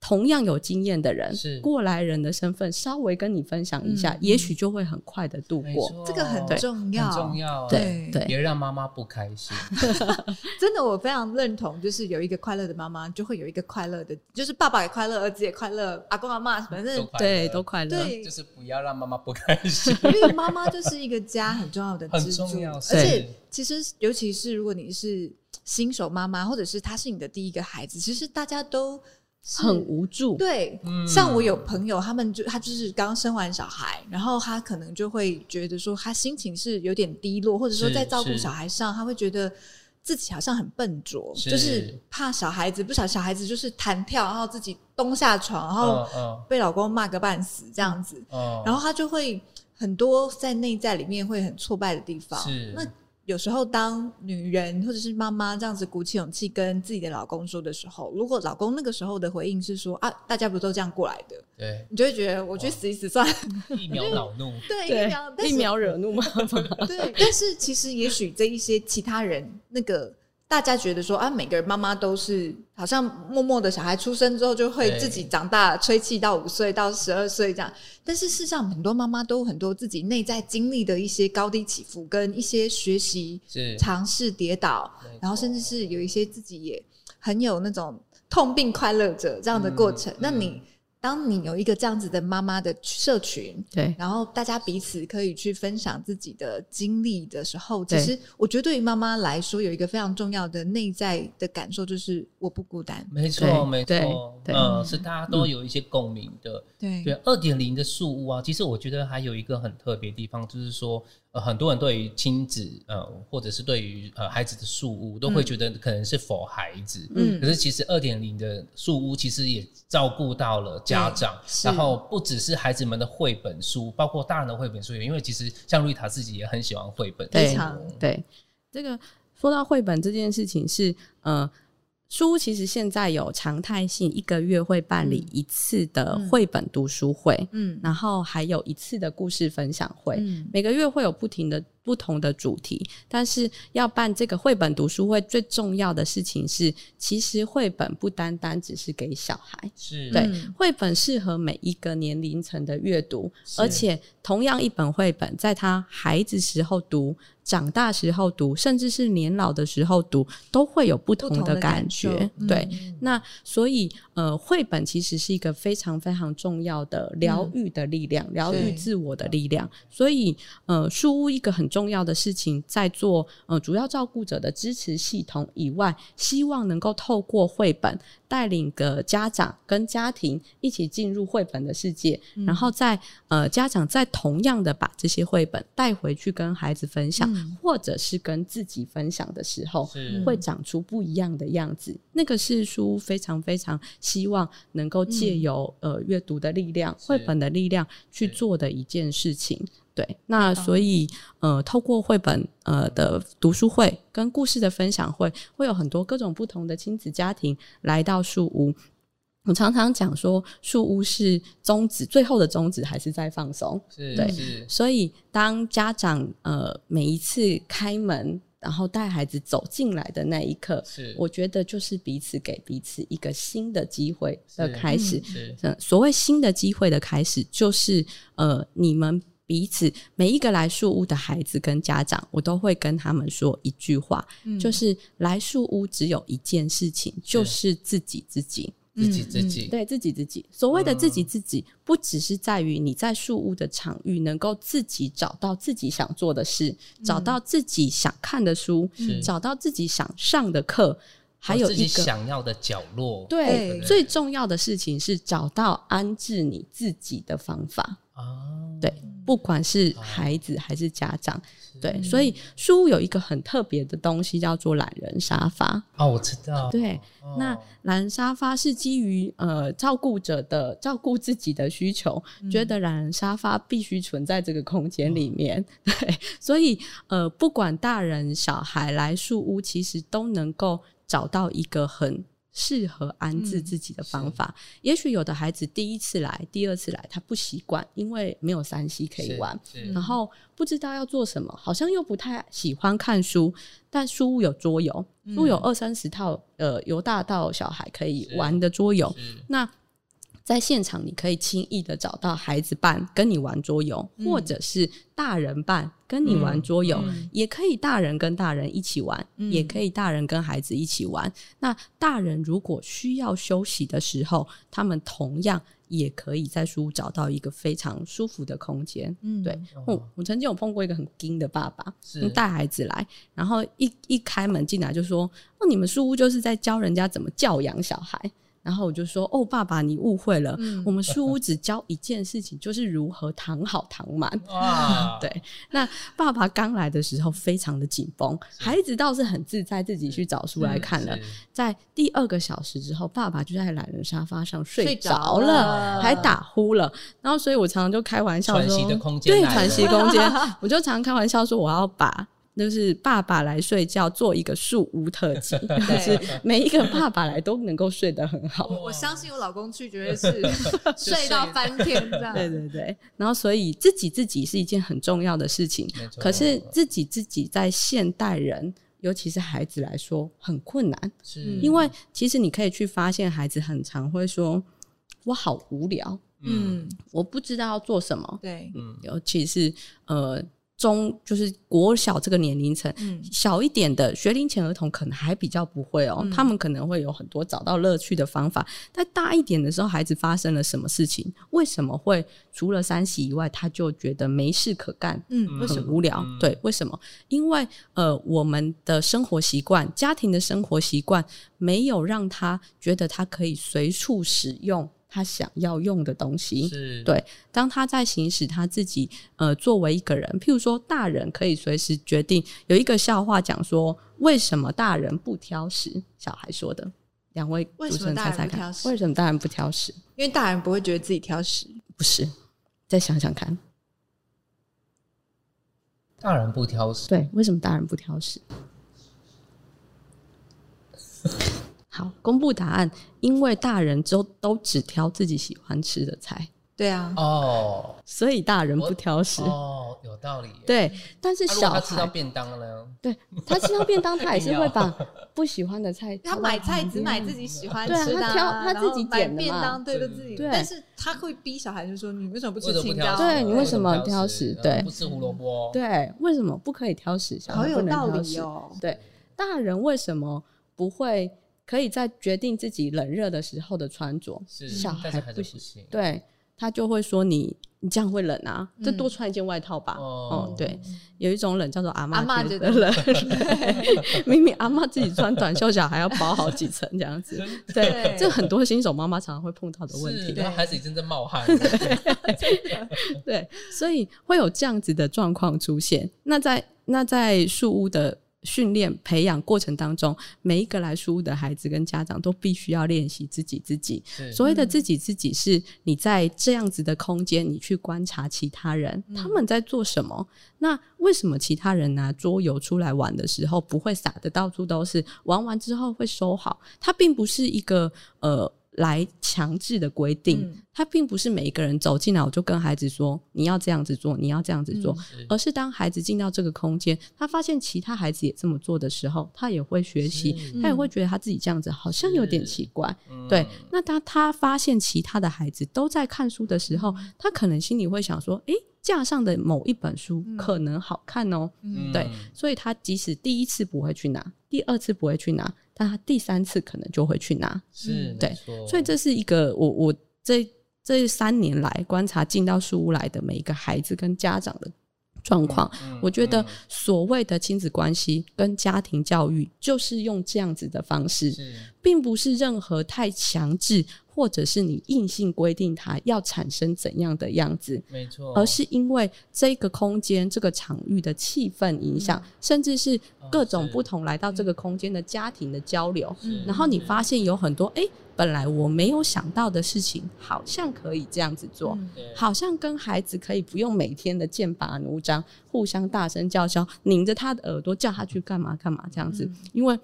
同样有经验的人，是过来人的身份，稍微跟你分享一下，嗯、也许就会很快的度过。这个很重要，很重要。对对，别让妈妈不开心。[laughs] 真的，我非常认同，就是有一个快乐的妈妈，就会有一个快乐的，就是爸爸也快乐，儿子也快乐，阿公阿妈反正对都快乐。对，就是不要让妈妈不开心。[laughs] 因为妈妈就是一个家很重要的支柱，而且其实尤其是如果你是新手妈妈，或者是她是你的第一个孩子，其实大家都。很无助，对，嗯、像我有朋友，他们就他就是刚生完小孩，然后他可能就会觉得说，他心情是有点低落，或者说在照顾小孩上，他会觉得自己好像很笨拙，是。就是怕小孩子不晓小孩子就是弹跳，然后自己咚下床，然后被老公骂个半死这样子，嗯、然后他就会很多在内在里面会很挫败的地方，是。那。有时候，当女人或者是妈妈这样子鼓起勇气跟自己的老公说的时候，如果老公那个时候的回应是说啊，大家不都这样过来的，对，你就会觉得我去死一死算了，一秒恼怒，[laughs] 对，对一秒一秒惹怒妈妈，[laughs] 对。但是其实也许这一些其他人那个。大家觉得说啊，每个人妈妈都是好像默默的小孩出生之后就会自己长大，吹气到五岁到十二岁这样。但是事实上，很多妈妈都有很多自己内在经历的一些高低起伏，跟一些学习、尝试、跌倒，然后甚至是有一些自己也很有那种痛并快乐着这样的过程。嗯、那你。当你有一个这样子的妈妈的社群，对，然后大家彼此可以去分享自己的经历的时候，其实我觉得对于妈妈来说，有一个非常重要的内在的感受，就是我不孤单。没错，没错，嗯，是大家都有一些共鸣的。对，对，二点零的树屋啊，其实我觉得还有一个很特别的地方，就是说。呃，很多人对于亲子，呃，或者是对于呃孩子的树屋，都会觉得可能是 for 孩子。嗯，可是其实二点零的树屋其实也照顾到了家长，然后不只是孩子们的绘本书，包括大人的绘本书，因为其实像瑞塔自己也很喜欢绘本。非常对，这个说到绘本这件事情是，呃。书屋其实现在有常态性，一个月会办理一次的绘本读书会，嗯，然后还有一次的故事分享会，嗯，每个月会有不停的。不同的主题，但是要办这个绘本读书会，最重要的事情是，其实绘本不单单只是给小孩，是。对，绘本适合每一个年龄层的阅读，而且同样一本绘本，在他孩子时候读、长大时候读，甚至是年老的时候读，都会有不同的感觉。感对，嗯、那所以呃，绘本其实是一个非常非常重要的疗愈的力量，疗愈、嗯、自我的力量。所以呃，书屋一个很重要的事情，在做呃主要照顾者的支持系统以外，希望能够透过绘本带领个家长跟家庭一起进入绘本的世界，嗯、然后在呃家长在同样的把这些绘本带回去跟孩子分享，嗯、或者是跟自己分享的时候，会长出不一样的样子。那个是书非常非常希望能够借由、嗯、呃阅读的力量、绘本的力量去做的一件事情。对，那所以呃，透过绘本呃的读书会跟故事的分享会，会有很多各种不同的亲子家庭来到树屋。我常常讲说，树屋是宗旨，最后的宗旨还是在放松。是，对，所以当家长呃每一次开门，然后带孩子走进来的那一刻，是我觉得就是彼此给彼此一个新的机会的开始。是，是所谓新的机会的开始，就是呃你们。彼此每一个来树屋的孩子跟家长，我都会跟他们说一句话，嗯、就是来树屋只有一件事情，就是自己自己，自己自己，对自己自己。所谓的自己自己，嗯、不只是在于你在树屋的场域能够自己找到自己想做的事，嗯、找到自己想看的书，找到自己想上的课。还有一个想要的角落。对，最重要的事情是找到安置你自己的方法。啊，对，不管是孩子还是家长，对，所以书屋有一个很特别的东西叫做懒人沙发。哦，我知道。对，那懒人沙发是基于呃照顾者的照顾自己的需求，嗯、[laughs] 觉得懒人沙发必须存在这个空间里面。嗯、对，所以呃，不管大人小孩来书屋，其实都能够找到一个很。适合安置自己的方法，嗯、也许有的孩子第一次来、第二次来，他不习惯，因为没有三 C 可以玩，然后不知道要做什么，好像又不太喜欢看书。但书屋有桌游，书屋有二三十套，呃，由大到小孩可以玩的桌游。那在现场，你可以轻易的找到孩子伴跟你玩桌游，嗯、或者是大人伴跟你玩桌游，嗯、也可以大人跟大人一起玩，嗯、也可以大人跟孩子一起玩。那大人如果需要休息的时候，他们同样也可以在书屋找到一个非常舒服的空间。嗯，对，我、哦、我曾经有碰过一个很惊的爸爸，带孩子来，然后一一开门进来就说：“哦，你们书屋就是在教人家怎么教养小孩。”然后我就说：“哦，爸爸，你误会了。嗯、我们书屋只教一件事情，就是如何躺好躺满。[laughs] 哇 [laughs] 对，那爸爸刚来的时候非常的紧绷，是孩子倒是很自在，自己去找书来看了。在第二个小时之后，爸爸就在懒人沙发上睡着了，了还打呼了。然后，所以我常常就开玩笑说：喘息的空间，对，喘息空间。我就常常开玩笑说，我要把。”就是爸爸来睡觉，做一个树屋特辑，[laughs] 就是每一个爸爸来都能够睡得很好。我相信我老公去绝对是 [laughs] 睡到翻天这样。对对对，然后所以自己自己是一件很重要的事情，可是自己自己在现代人，尤其是孩子来说很困难，是因为其实你可以去发现，孩子很常会说：“我好无聊，嗯，我不知道要做什么。”对，嗯，尤其是呃。中就是国小这个年龄层，嗯、小一点的学龄前儿童可能还比较不会哦，嗯、他们可能会有很多找到乐趣的方法。但大一点的时候，孩子发生了什么事情？为什么会除了三喜以外，他就觉得没事可干？嗯，很无聊。嗯、对，为什么？因为呃，我们的生活习惯、家庭的生活习惯，没有让他觉得他可以随处使用。他想要用的东西，是对。当他在行使他自己，呃，作为一个人，譬如说，大人可以随时决定。有一个笑话讲说，为什么大人不挑食？小孩说的。两位主持人猜猜看，为什么大人不挑食？因为大人不会觉得自己挑食。不是，再想想看。大人不挑食。对，为什么大人不挑食？好，公布答案。因为大人都都只挑自己喜欢吃的菜。对啊，哦，所以大人不挑食。哦，有道理。对，但是小孩、啊、他吃到便当了呢？对，他吃到便当，他也是 [laughs] 会把不喜欢的菜。他买菜只买自己喜欢吃的、啊，他挑他自己点的便当，对着自己。对，但是他会逼小孩，就说你为什么不吃青椒？对，你为什么挑食？对，不吃胡萝卜。对，为什么不可以挑食？小孩不能挑食。好有道理哦。对，大人为什么不会？可以在决定自己冷热的时候的穿着，是小孩不行，对，他就会说你你这样会冷啊，就多穿一件外套吧。哦，对，有一种冷叫做阿妈觉得冷，明明阿妈自己穿短袖，小孩要包好几层这样子。对，这很多新手妈妈常常会碰到的问题。对，孩子已经在冒汗。对，所以会有这样子的状况出现。那在那在树屋的。训练培养过程当中，每一个来书屋的孩子跟家长都必须要练习自己自己。所谓的自己自己，是你在这样子的空间，你去观察其他人，嗯、他们在做什么。那为什么其他人拿桌游出来玩的时候，不会撒的到处都是？玩完之后会收好，它并不是一个呃。来强制的规定，嗯、他并不是每一个人走进来我就跟孩子说，你要这样子做，你要这样子做，嗯、而是当孩子进到这个空间，他发现其他孩子也这么做的时候，他也会学习，是。他也会觉得他自己这样子好像有点奇怪。嗯、对，那当他发现其他的孩子都在看书的时候，他可能心里会想说，诶。架上的某一本书可能好看哦，嗯、对，所以他即使第一次不会去拿，第二次不会去拿，但他第三次可能就会去拿，是，对，所以这是一个我我这这三年来观察进到书屋来的每一个孩子跟家长的状况。我觉得所谓的亲子关系跟家庭教育，就是用这样子的方式，并不是任何太强制。或者是你硬性规定它要产生怎样的样子，没错，而是因为这个空间、这个场域的气氛影响，嗯、甚至是各种不同来到这个空间的家庭的交流，然后你发现有很多哎、欸，本来我没有想到的事情，好像可以这样子做，嗯、好像跟孩子可以不用每天的剑拔弩张，互相大声叫嚣，拧着他的耳朵叫他去干嘛干嘛这样子，嗯、因为。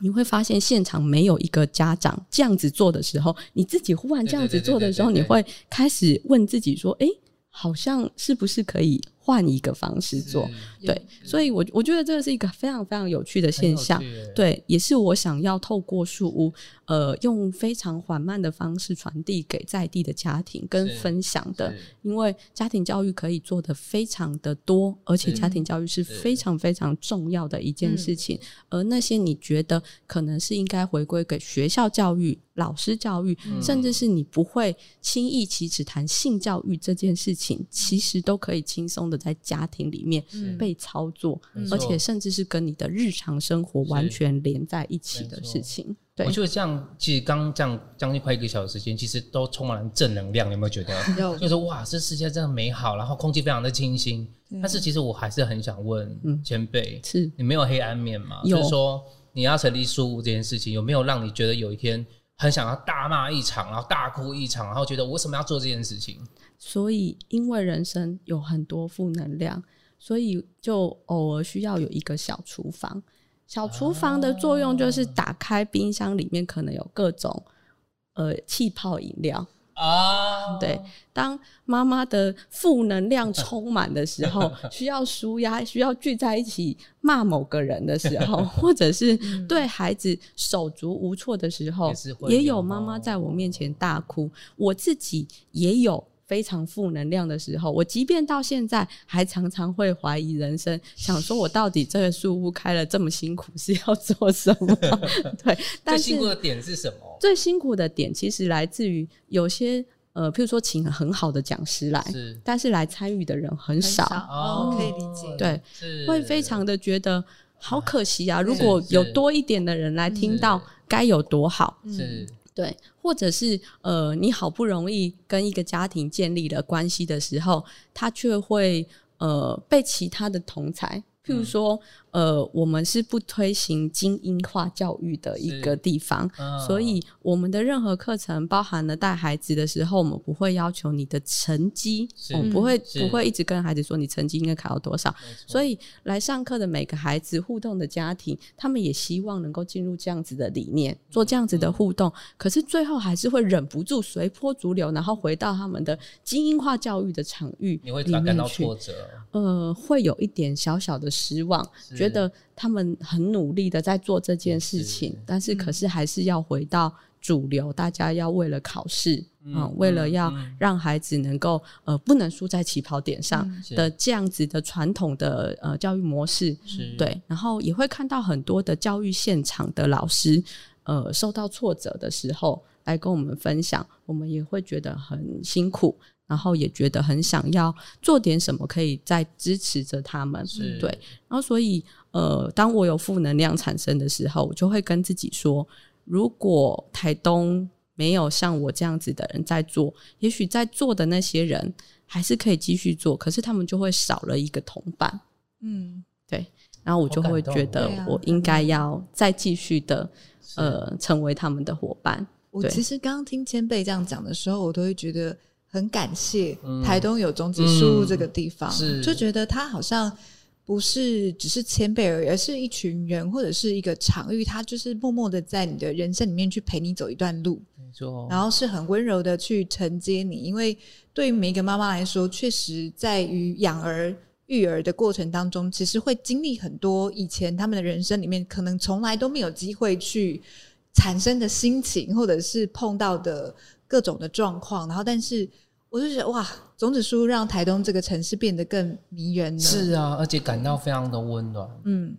你会发现现场没有一个家长这样子做的时候，你自己忽然这样子做的时候，你会开始问自己说：“诶，好像是不是可以？”换一个方式做，对，所以我我觉得这是一个非常非常有趣的现象，对，也是我想要透过树屋，呃，用非常缓慢的方式传递给在地的家庭跟分享的，因为家庭教育可以做的非常的多，而且家庭教育是非常非常重要的一件事情，而那些你觉得可能是应该回归给学校教育、老师教育，甚至是你不会轻易启齿谈性教育这件事情，其实都可以轻松的。在家庭里面被操作，嗯、而且甚至是跟你的日常生活完全连在一起的事情。对，我觉得这样，其实刚刚这样将近快一个小时时间，其实都充满了正能量。你有没有觉得？[laughs] 有就是哇，这世界真的美好，然后空气非常的清新。但是其实我还是很想问前辈，嗯、是你没有黑暗面吗？就是说你要成立书屋这件事情，有没有让你觉得有一天很想要大骂一场，然后大哭一场，然后觉得我为什么要做这件事情？所以，因为人生有很多负能量，所以就偶尔需要有一个小厨房。小厨房的作用就是打开冰箱，里面可能有各种呃气泡饮料啊。对，当妈妈的负能量充满的时候，[laughs] 需要舒压，需要聚在一起骂某个人的时候，[laughs] 或者是对孩子手足无措的时候，也有妈妈在我面前大哭。我自己也有。非常负能量的时候，我即便到现在还常常会怀疑人生，想说我到底这个树屋开了这么辛苦 [laughs] 是要做什么？[laughs] 对，但是最辛苦的点是什么？最辛苦的点其实来自于有些呃，譬如说请很好的讲师来，是但是来参与的人很少，很少哦，可以理解，对，会非常的觉得好可惜啊！如果有多一点的人来听到，该有多好，是。对，或者是呃，你好不容易跟一个家庭建立了关系的时候，他却会呃被其他的同才，譬如说。呃，我们是不推行精英化教育的一个地方，哦、所以我们的任何课程，包含了带孩子的时候，我们不会要求你的成绩，我们不会不会一直跟孩子说你成绩应该考到多少。所以来上课的每个孩子互动的家庭，他们也希望能够进入这样子的理念，做这样子的互动。嗯、可是最后还是会忍不住随波逐流，然后回到他们的精英化教育的场域。你会感到挫折？呃，会有一点小小的失望。觉得他们很努力的在做这件事情，是但是可是还是要回到主流，嗯、大家要为了考试，嗯，嗯，为了要让孩子能够呃不能输在起跑点上的这样子的传统的呃教育模式，对，然后也会看到很多的教育现场的老师呃受到挫折的时候来跟我们分享，我们也会觉得很辛苦。然后也觉得很想要做点什么，可以再支持着他们，对。然后所以，呃，当我有负能量产生的时候，我就会跟自己说：如果台东没有像我这样子的人在做，也许在做的那些人还是可以继续做，可是他们就会少了一个同伴。嗯，对。然后我就会觉得，我应该要再继续的，呃，成为他们的伙伴。我其实刚刚听千贝这样讲的时候，我都会觉得。很感谢台东有种子树屋这个地方，嗯嗯、就觉得它好像不是只是前辈而已，而是一群人或者是一个场域，它就是默默的在你的人生里面去陪你走一段路，没错。然后是很温柔的去承接你，因为对于每一个妈妈来说，确实在于养儿育儿的过程当中，其实会经历很多以前他们的人生里面可能从来都没有机会去产生的心情，或者是碰到的。各种的状况，然后但是我就觉得哇，种子树屋让台东这个城市变得更迷人了。是啊，而且感到非常的温暖。嗯，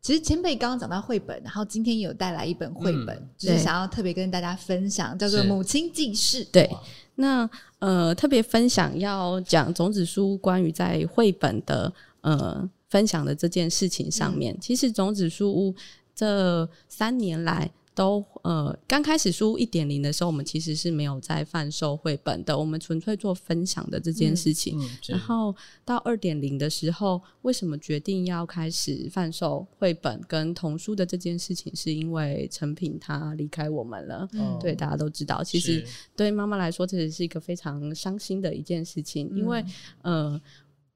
其实前辈刚刚讲到绘本，然后今天有带来一本绘本，嗯、就是想要特别跟大家分享，叫做《母亲记事》。对，那呃，特别分享要讲种子书关于在绘本的呃分享的这件事情上面。嗯、其实种子书屋这三年来。都呃，刚开始书一点零的时候，我们其实是没有在贩售绘本的，我们纯粹做分享的这件事情。嗯嗯、然后到二点零的时候，为什么决定要开始贩售绘本跟童书的这件事情？是因为成品他离开我们了。嗯，对，大家都知道，其实对妈妈来说，这也是一个非常伤心的一件事情，嗯、因为呃。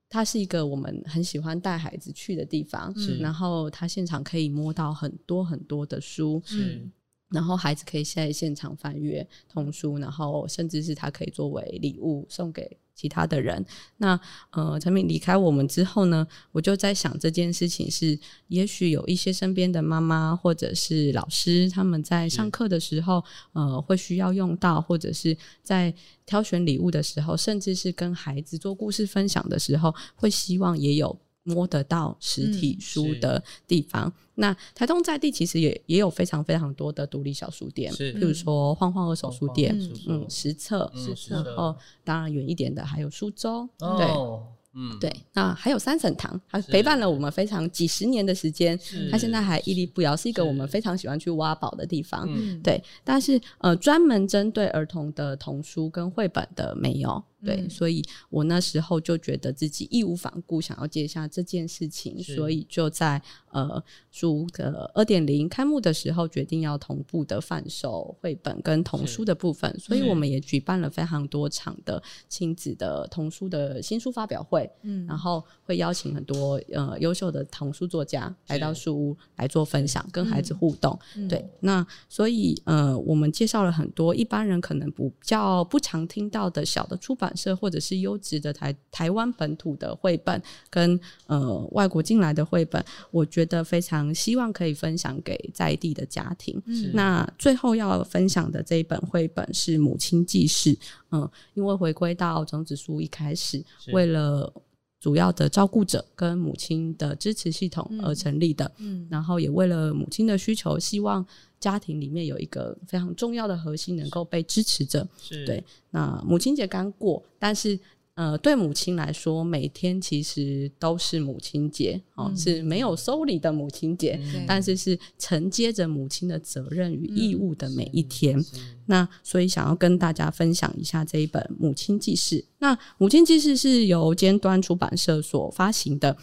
它是一个我们很喜欢带孩子去的地方，是然后他现场可以摸到很多很多的书，是然后孩子可以在现场翻阅童书，然后甚至是他可以作为礼物送给。其他的人，那呃，陈敏离开我们之后呢，我就在想这件事情是，也许有一些身边的妈妈或者是老师，他们在上课的时候，呃，会需要用到，或者是在挑选礼物的时候，甚至是跟孩子做故事分享的时候，会希望也有。摸得到实体书的地方，嗯、那台东在地其实也也有非常非常多的独立小书店，是，譬如说晃晃二手书店，嗯，实测，实测，然后当然远一点的还有苏州，哦、对。嗯，对，那还有三省堂，还陪伴了我们非常几十年的时间，他现在还屹立不摇，是一个我们非常喜欢去挖宝的地方。嗯，对，但是呃，专门针对儿童的童书跟绘本的没有，对，嗯、所以我那时候就觉得自己义无反顾想要接下这件事情，所以就在呃书的二点零开幕的时候，决定要同步的贩售绘本跟童书的部分，所以我们也举办了非常多场的亲子的童书的新书发表会。嗯，然后会邀请很多呃优秀的童书作家来到书屋来做分享，跟孩子互动。嗯、对，那所以呃，我们介绍了很多一般人可能不较不常听到的小的出版社，或者是优质的台台湾本土的绘本，跟呃外国进来的绘本，我觉得非常希望可以分享给在地的家庭。嗯，那最后要分享的这一本绘本是《母亲记事》。嗯，因为回归到种子书一开始，为了主要的照顾者跟母亲的支持系统而成立的。嗯，嗯然后也为了母亲的需求，希望家庭里面有一个非常重要的核心能够被支持着。是对，那母亲节刚过，但是。呃，对母亲来说，每天其实都是母亲节，哦，嗯、是没有收礼的母亲节，嗯、但是是承接着母亲的责任与义务的每一天。嗯、那所以想要跟大家分享一下这一本《母亲记事》。那《母亲记事》是由尖端出版社所发行的，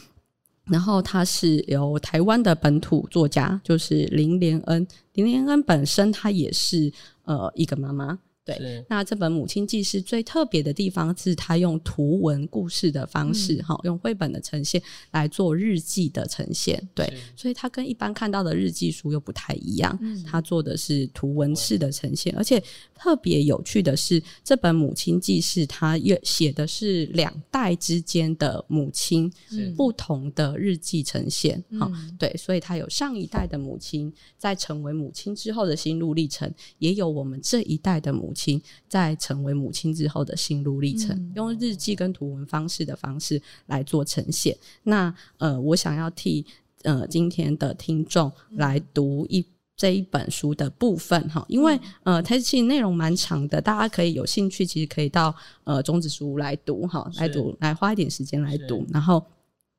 然后它是由台湾的本土作家，就是林莲恩。林莲恩本身她也是呃一个妈妈。对，那这本《母亲记事》最特别的地方是，它用图文故事的方式，哈、嗯，用绘本的呈现来做日记的呈现。对，所以它跟一般看到的日记书又不太一样，嗯、它做的是图文式的呈现，而且特别有趣的是，这本《母亲记事》它也写的是两代之间的母亲不同的日记呈现。哈、嗯，对，所以它有上一代的母亲在成为母亲之后的心路历程，也有我们这一代的母亲。母亲在成为母亲之后的心路历程，嗯、用日记跟图文方式的方式来做呈现。那呃，我想要替呃今天的听众来读一这一本书的部分哈，因为呃它其实内容蛮长的，大家可以有兴趣，其实可以到呃种子书来读哈，来读来花一点时间来读，然后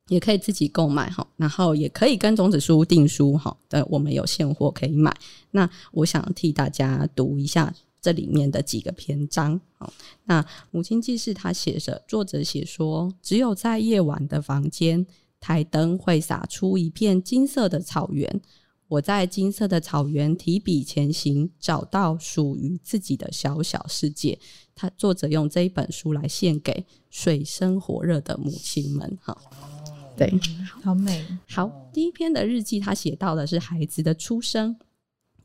也可以自己购买哈，然后也可以跟种子书订书哈，的我们有现货可以买。那我想替大家读一下。这里面的几个篇章，好，那母亲记事，他写着，作者写说，只有在夜晚的房间，台灯会洒出一片金色的草原。我在金色的草原提笔前行，找到属于自己的小小世界。他作者用这一本书来献给水深火热的母亲们，哈，对，好美。好，第一篇的日记，他写到的是孩子的出生。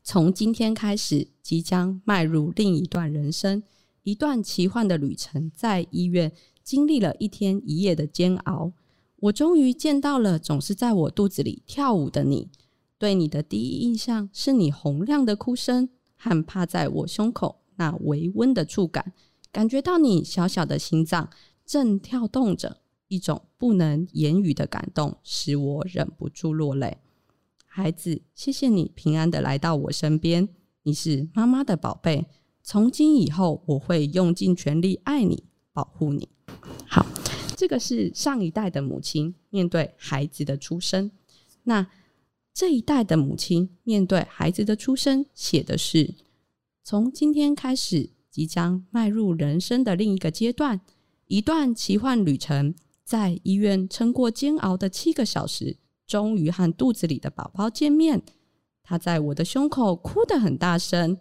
从今天开始，即将迈入另一段人生，一段奇幻的旅程。在医院经历了一天一夜的煎熬，我终于见到了总是在我肚子里跳舞的你。对你的第一印象是你洪亮的哭声，和趴在我胸口那微温的触感，感觉到你小小的心脏正跳动着，一种不能言语的感动，使我忍不住落泪。孩子，谢谢你平安的来到我身边，你是妈妈的宝贝。从今以后，我会用尽全力爱你，保护你。好，这个是上一代的母亲面对孩子的出生。那这一代的母亲面对孩子的出生，写的是：从今天开始，即将迈入人生的另一个阶段，一段奇幻旅程。在医院撑过煎熬的七个小时，终于和肚子里的宝宝见面。他在我的胸口哭得很大声，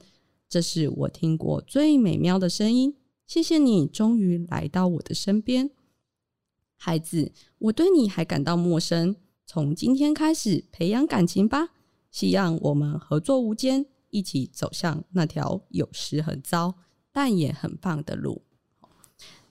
这是我听过最美妙的声音。谢谢你，终于来到我的身边，孩子。我对你还感到陌生。从今天开始，培养感情吧。希望我们合作无间，一起走向那条有时很糟，但也很棒的路。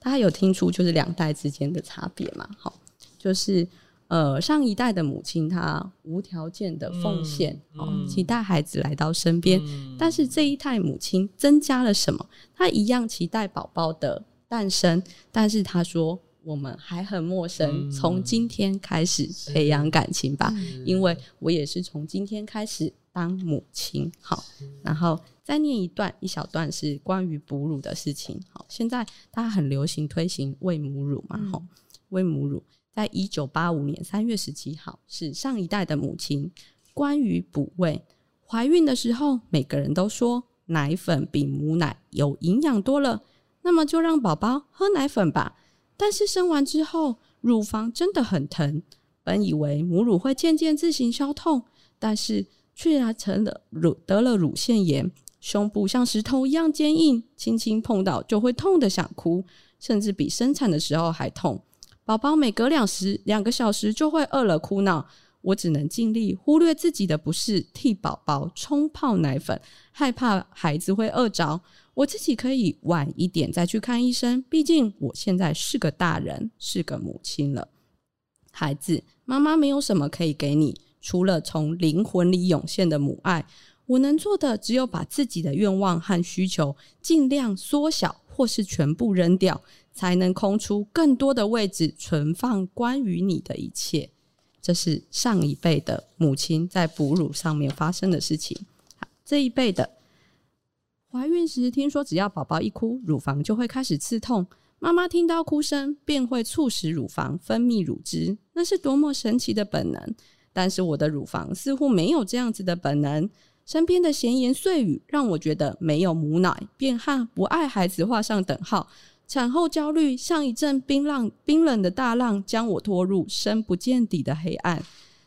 大家有听出就是两代之间的差别吗？好，就是呃上一代的母亲她无条件的奉献，哦、嗯，期待孩子来到身边，嗯。但是这一代母亲增加了什么？她一样期待宝宝的诞生，但是她说我们还很陌生，从、嗯、今天开始培养感情吧，因为我也是从今天开始当母亲。好，然后。再念一段，一小段是关于哺乳的事情。好，现在它很流行推行喂母乳嘛？吼、嗯，喂母乳，在一九八五年三月十七号，是上一代的母亲关于哺喂。怀孕的时候，每个人都说奶粉比母奶有营养多了，那么就让宝宝喝奶粉吧。但是生完之后，乳房真的很疼。本以为母乳会渐渐自行消痛，但是却然成了乳得了乳腺炎。胸部像石头一样坚硬，轻轻碰到就会痛得想哭，甚至比生产的时候还痛。宝宝每隔两时两个小时就会饿了哭闹，我只能尽力忽略自己的不适，替宝宝冲泡奶粉，害怕孩子会饿着。我自己可以晚一点再去看医生，毕竟我现在是个大人，是个母亲了。孩子，妈妈没有什么可以给你，除了从灵魂里涌现的母爱。我能做的只有把自己的愿望和需求尽量缩小，或是全部扔掉，才能空出更多的位置，存放关于你的一切。这是上一辈的母亲在哺乳上面发生的事情。这一辈的怀孕时，听说只要宝宝一哭，乳房就会开始刺痛，妈妈听到哭声便会促使乳房分泌乳汁，那是多么神奇的本能！但是我的乳房似乎没有这样子的本能。身边的闲言碎语让我觉得没有母奶便和不爱孩子画上等号。产后焦虑像一阵冰浪，冰冷的大浪将我拖入深不见底的黑暗。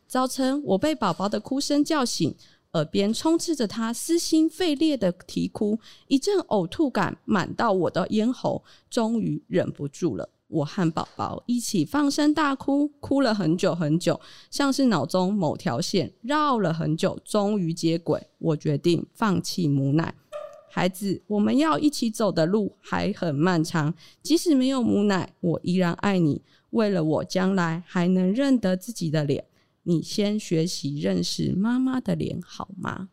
早晨，我被宝宝的哭声叫醒，耳边充斥着他撕心肺裂的啼哭，一阵呕吐感满到我的咽喉，终于忍不住了。我和宝宝一起放声大哭，哭了很久很久，像是脑中某条线绕了很久，终于接轨。我决定放弃母奶，孩子，我们要一起走的路还很漫长。即使没有母奶，我依然爱你。为了我将来还能认得自己的脸，你先学习认识妈妈的脸好吗？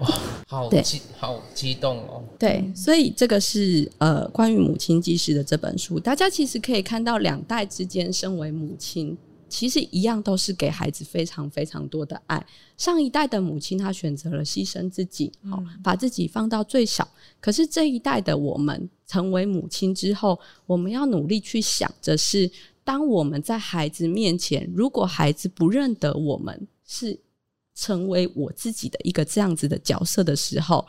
哇，[gasps] 好激，好激动哦！对，所以这个是呃关于母亲记事的这本书，大家其实可以看到两代之间，身为母亲，其实一样都是给孩子非常非常多的爱。上一代的母亲，她选择了牺牲自己，好、嗯、把自己放到最小。可是这一代的我们，成为母亲之后，我们要努力去想着是，当我们在孩子面前，如果孩子不认得我们是。成为我自己的一个这样子的角色的时候，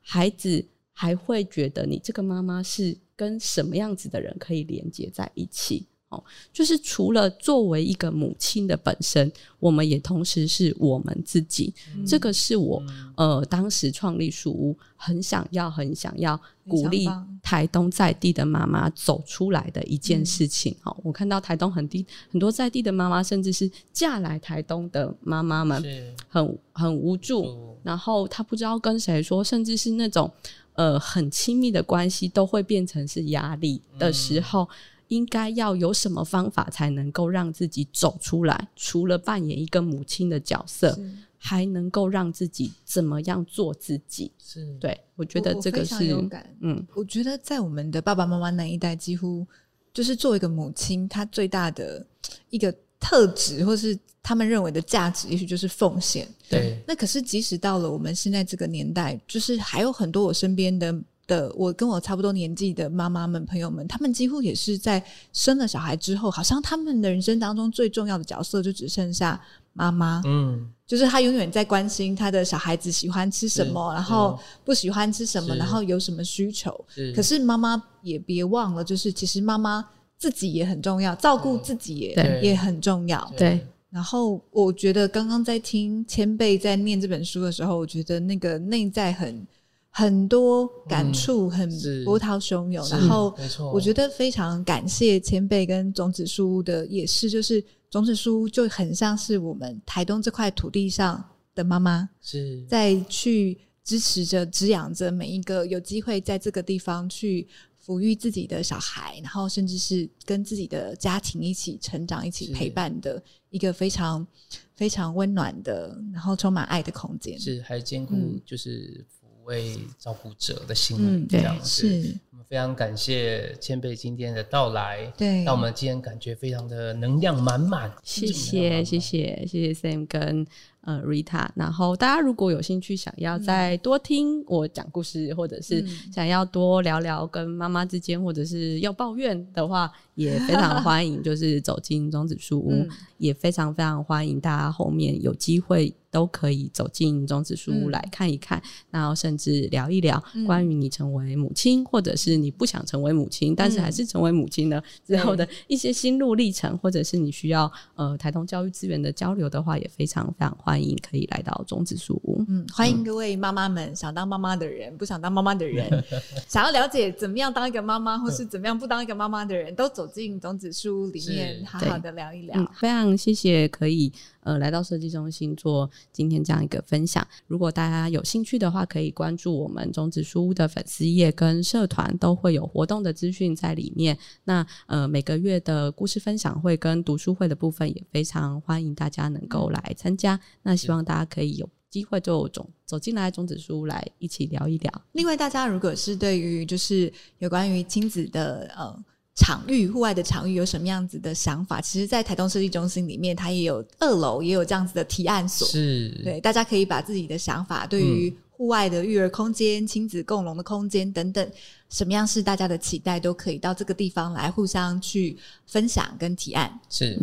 孩子还会觉得你这个妈妈是跟什么样子的人可以连接在一起？哦，就是除了作为一个母亲的本身，我们也同时是我们自己。嗯、这个是我呃当时创立书屋很想要、很想要鼓励台东在地的妈妈走出来的一件事情。好、嗯，我看到台东很低很多在地的妈妈，甚至是嫁来台东的妈妈们，很很无助，然后她不知道跟谁说，甚至是那种呃很亲密的关系都会变成是压力的时候。嗯应该要有什么方法才能够让自己走出来？除了扮演一个母亲的角色，还能够让自己怎么样做自己？是对，我觉得这个是有感。嗯，我觉得在我们的爸爸妈妈那一代，几乎就是作为一个母亲，她最大的一个特质，或是他们认为的价值，也许就是奉献。对。那可是，即使到了我们现在这个年代，就是还有很多我身边的的，我跟我差不多年纪的妈妈们、朋友们，他们几乎也是在生了小孩之后，好像他们的人生当中最重要的角色就只剩下妈妈。嗯，就是他永远在关心他的小孩子喜欢吃什么，然后不喜欢吃什么，然后有什么需求。是。可是妈妈也别忘了，就是其实妈妈。自己也很重要，照顾自己也对也很重要。对，然后我觉得刚刚在听千贝在念这本书的时候，我觉得那个内在很很多感触，很波涛汹涌。然后，我觉得非常感谢前辈跟种子书屋的，也是就是种子书屋就很像是我们台东这块土地上的妈妈，是在去支持着、滋养着每一个有机会在这个地方去。抚育自己的小孩，然后甚至是跟自己的家庭一起成长、一起陪伴的一个非常非常温暖的，然后充满爱的空间。是，还兼顾就是抚慰照顾者的心灵这样子。是，我们非常感谢千贝今天的到来，对，让我们今天感觉非常的能量满满。谢谢，谢谢，谢谢 Sam 跟。呃，Rita，然后大家如果有兴趣想要再多听我讲故事，嗯、或者是想要多聊聊跟妈妈之间，或者是要抱怨的话，也非常 [laughs] 欢迎，就是走进种子书屋，嗯、也非常非常欢迎大家后面有机会都可以走进种子书屋来看一看，嗯、然后甚至聊一聊关于你成为母亲，或者是你不想成为母亲，但是还是成为母亲的之后的一些心路历程，或者是你需要呃台东教育资源的交流的话，也非常非常欢迎可以来到种子书屋。嗯，欢迎各位妈妈们，想当妈妈的人，不想当妈妈的人，[laughs] 想要了解怎么样当一个妈妈，或是怎么样不当一个妈妈的人，都走进种子书屋里面，好好的聊一聊。嗯，非常谢谢可以。呃，来到设计中心做今天这样一个分享。如果大家有兴趣的话，可以关注我们种子书屋的粉丝页跟社团，都会有活动的资讯在里面。那呃，每个月的故事分享会跟读书会的部分，也非常欢迎大家能够来参加。那希望大家可以有机会就走走进来种子书屋来一起聊一聊。另外，大家如果是对于就是有关于亲子的呃。场域，户外的场域有什么样子的想法？其实，在台东设计中心里面，它也有二楼也有这样子的提案所。是，对，大家可以把自己的想法，对于户外的育儿空间、亲子共融的空间等等，什么样是大家的期待，都可以到这个地方来互相去分享跟提案。是。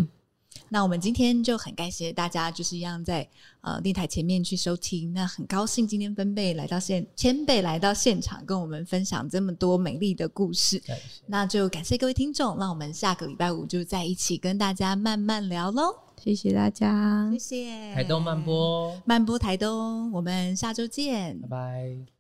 那我们今天就很感谢大家，就是一样在呃电台前面去收听。那很高兴今天分贝来到现，千贝来到现场，跟我们分享这么多美丽的故事。那就感谢各位听众，那我们下个礼拜五就在一起跟大家慢慢聊喽。谢谢大家，谢谢。台东慢播，慢播台东，我们下周见，拜拜。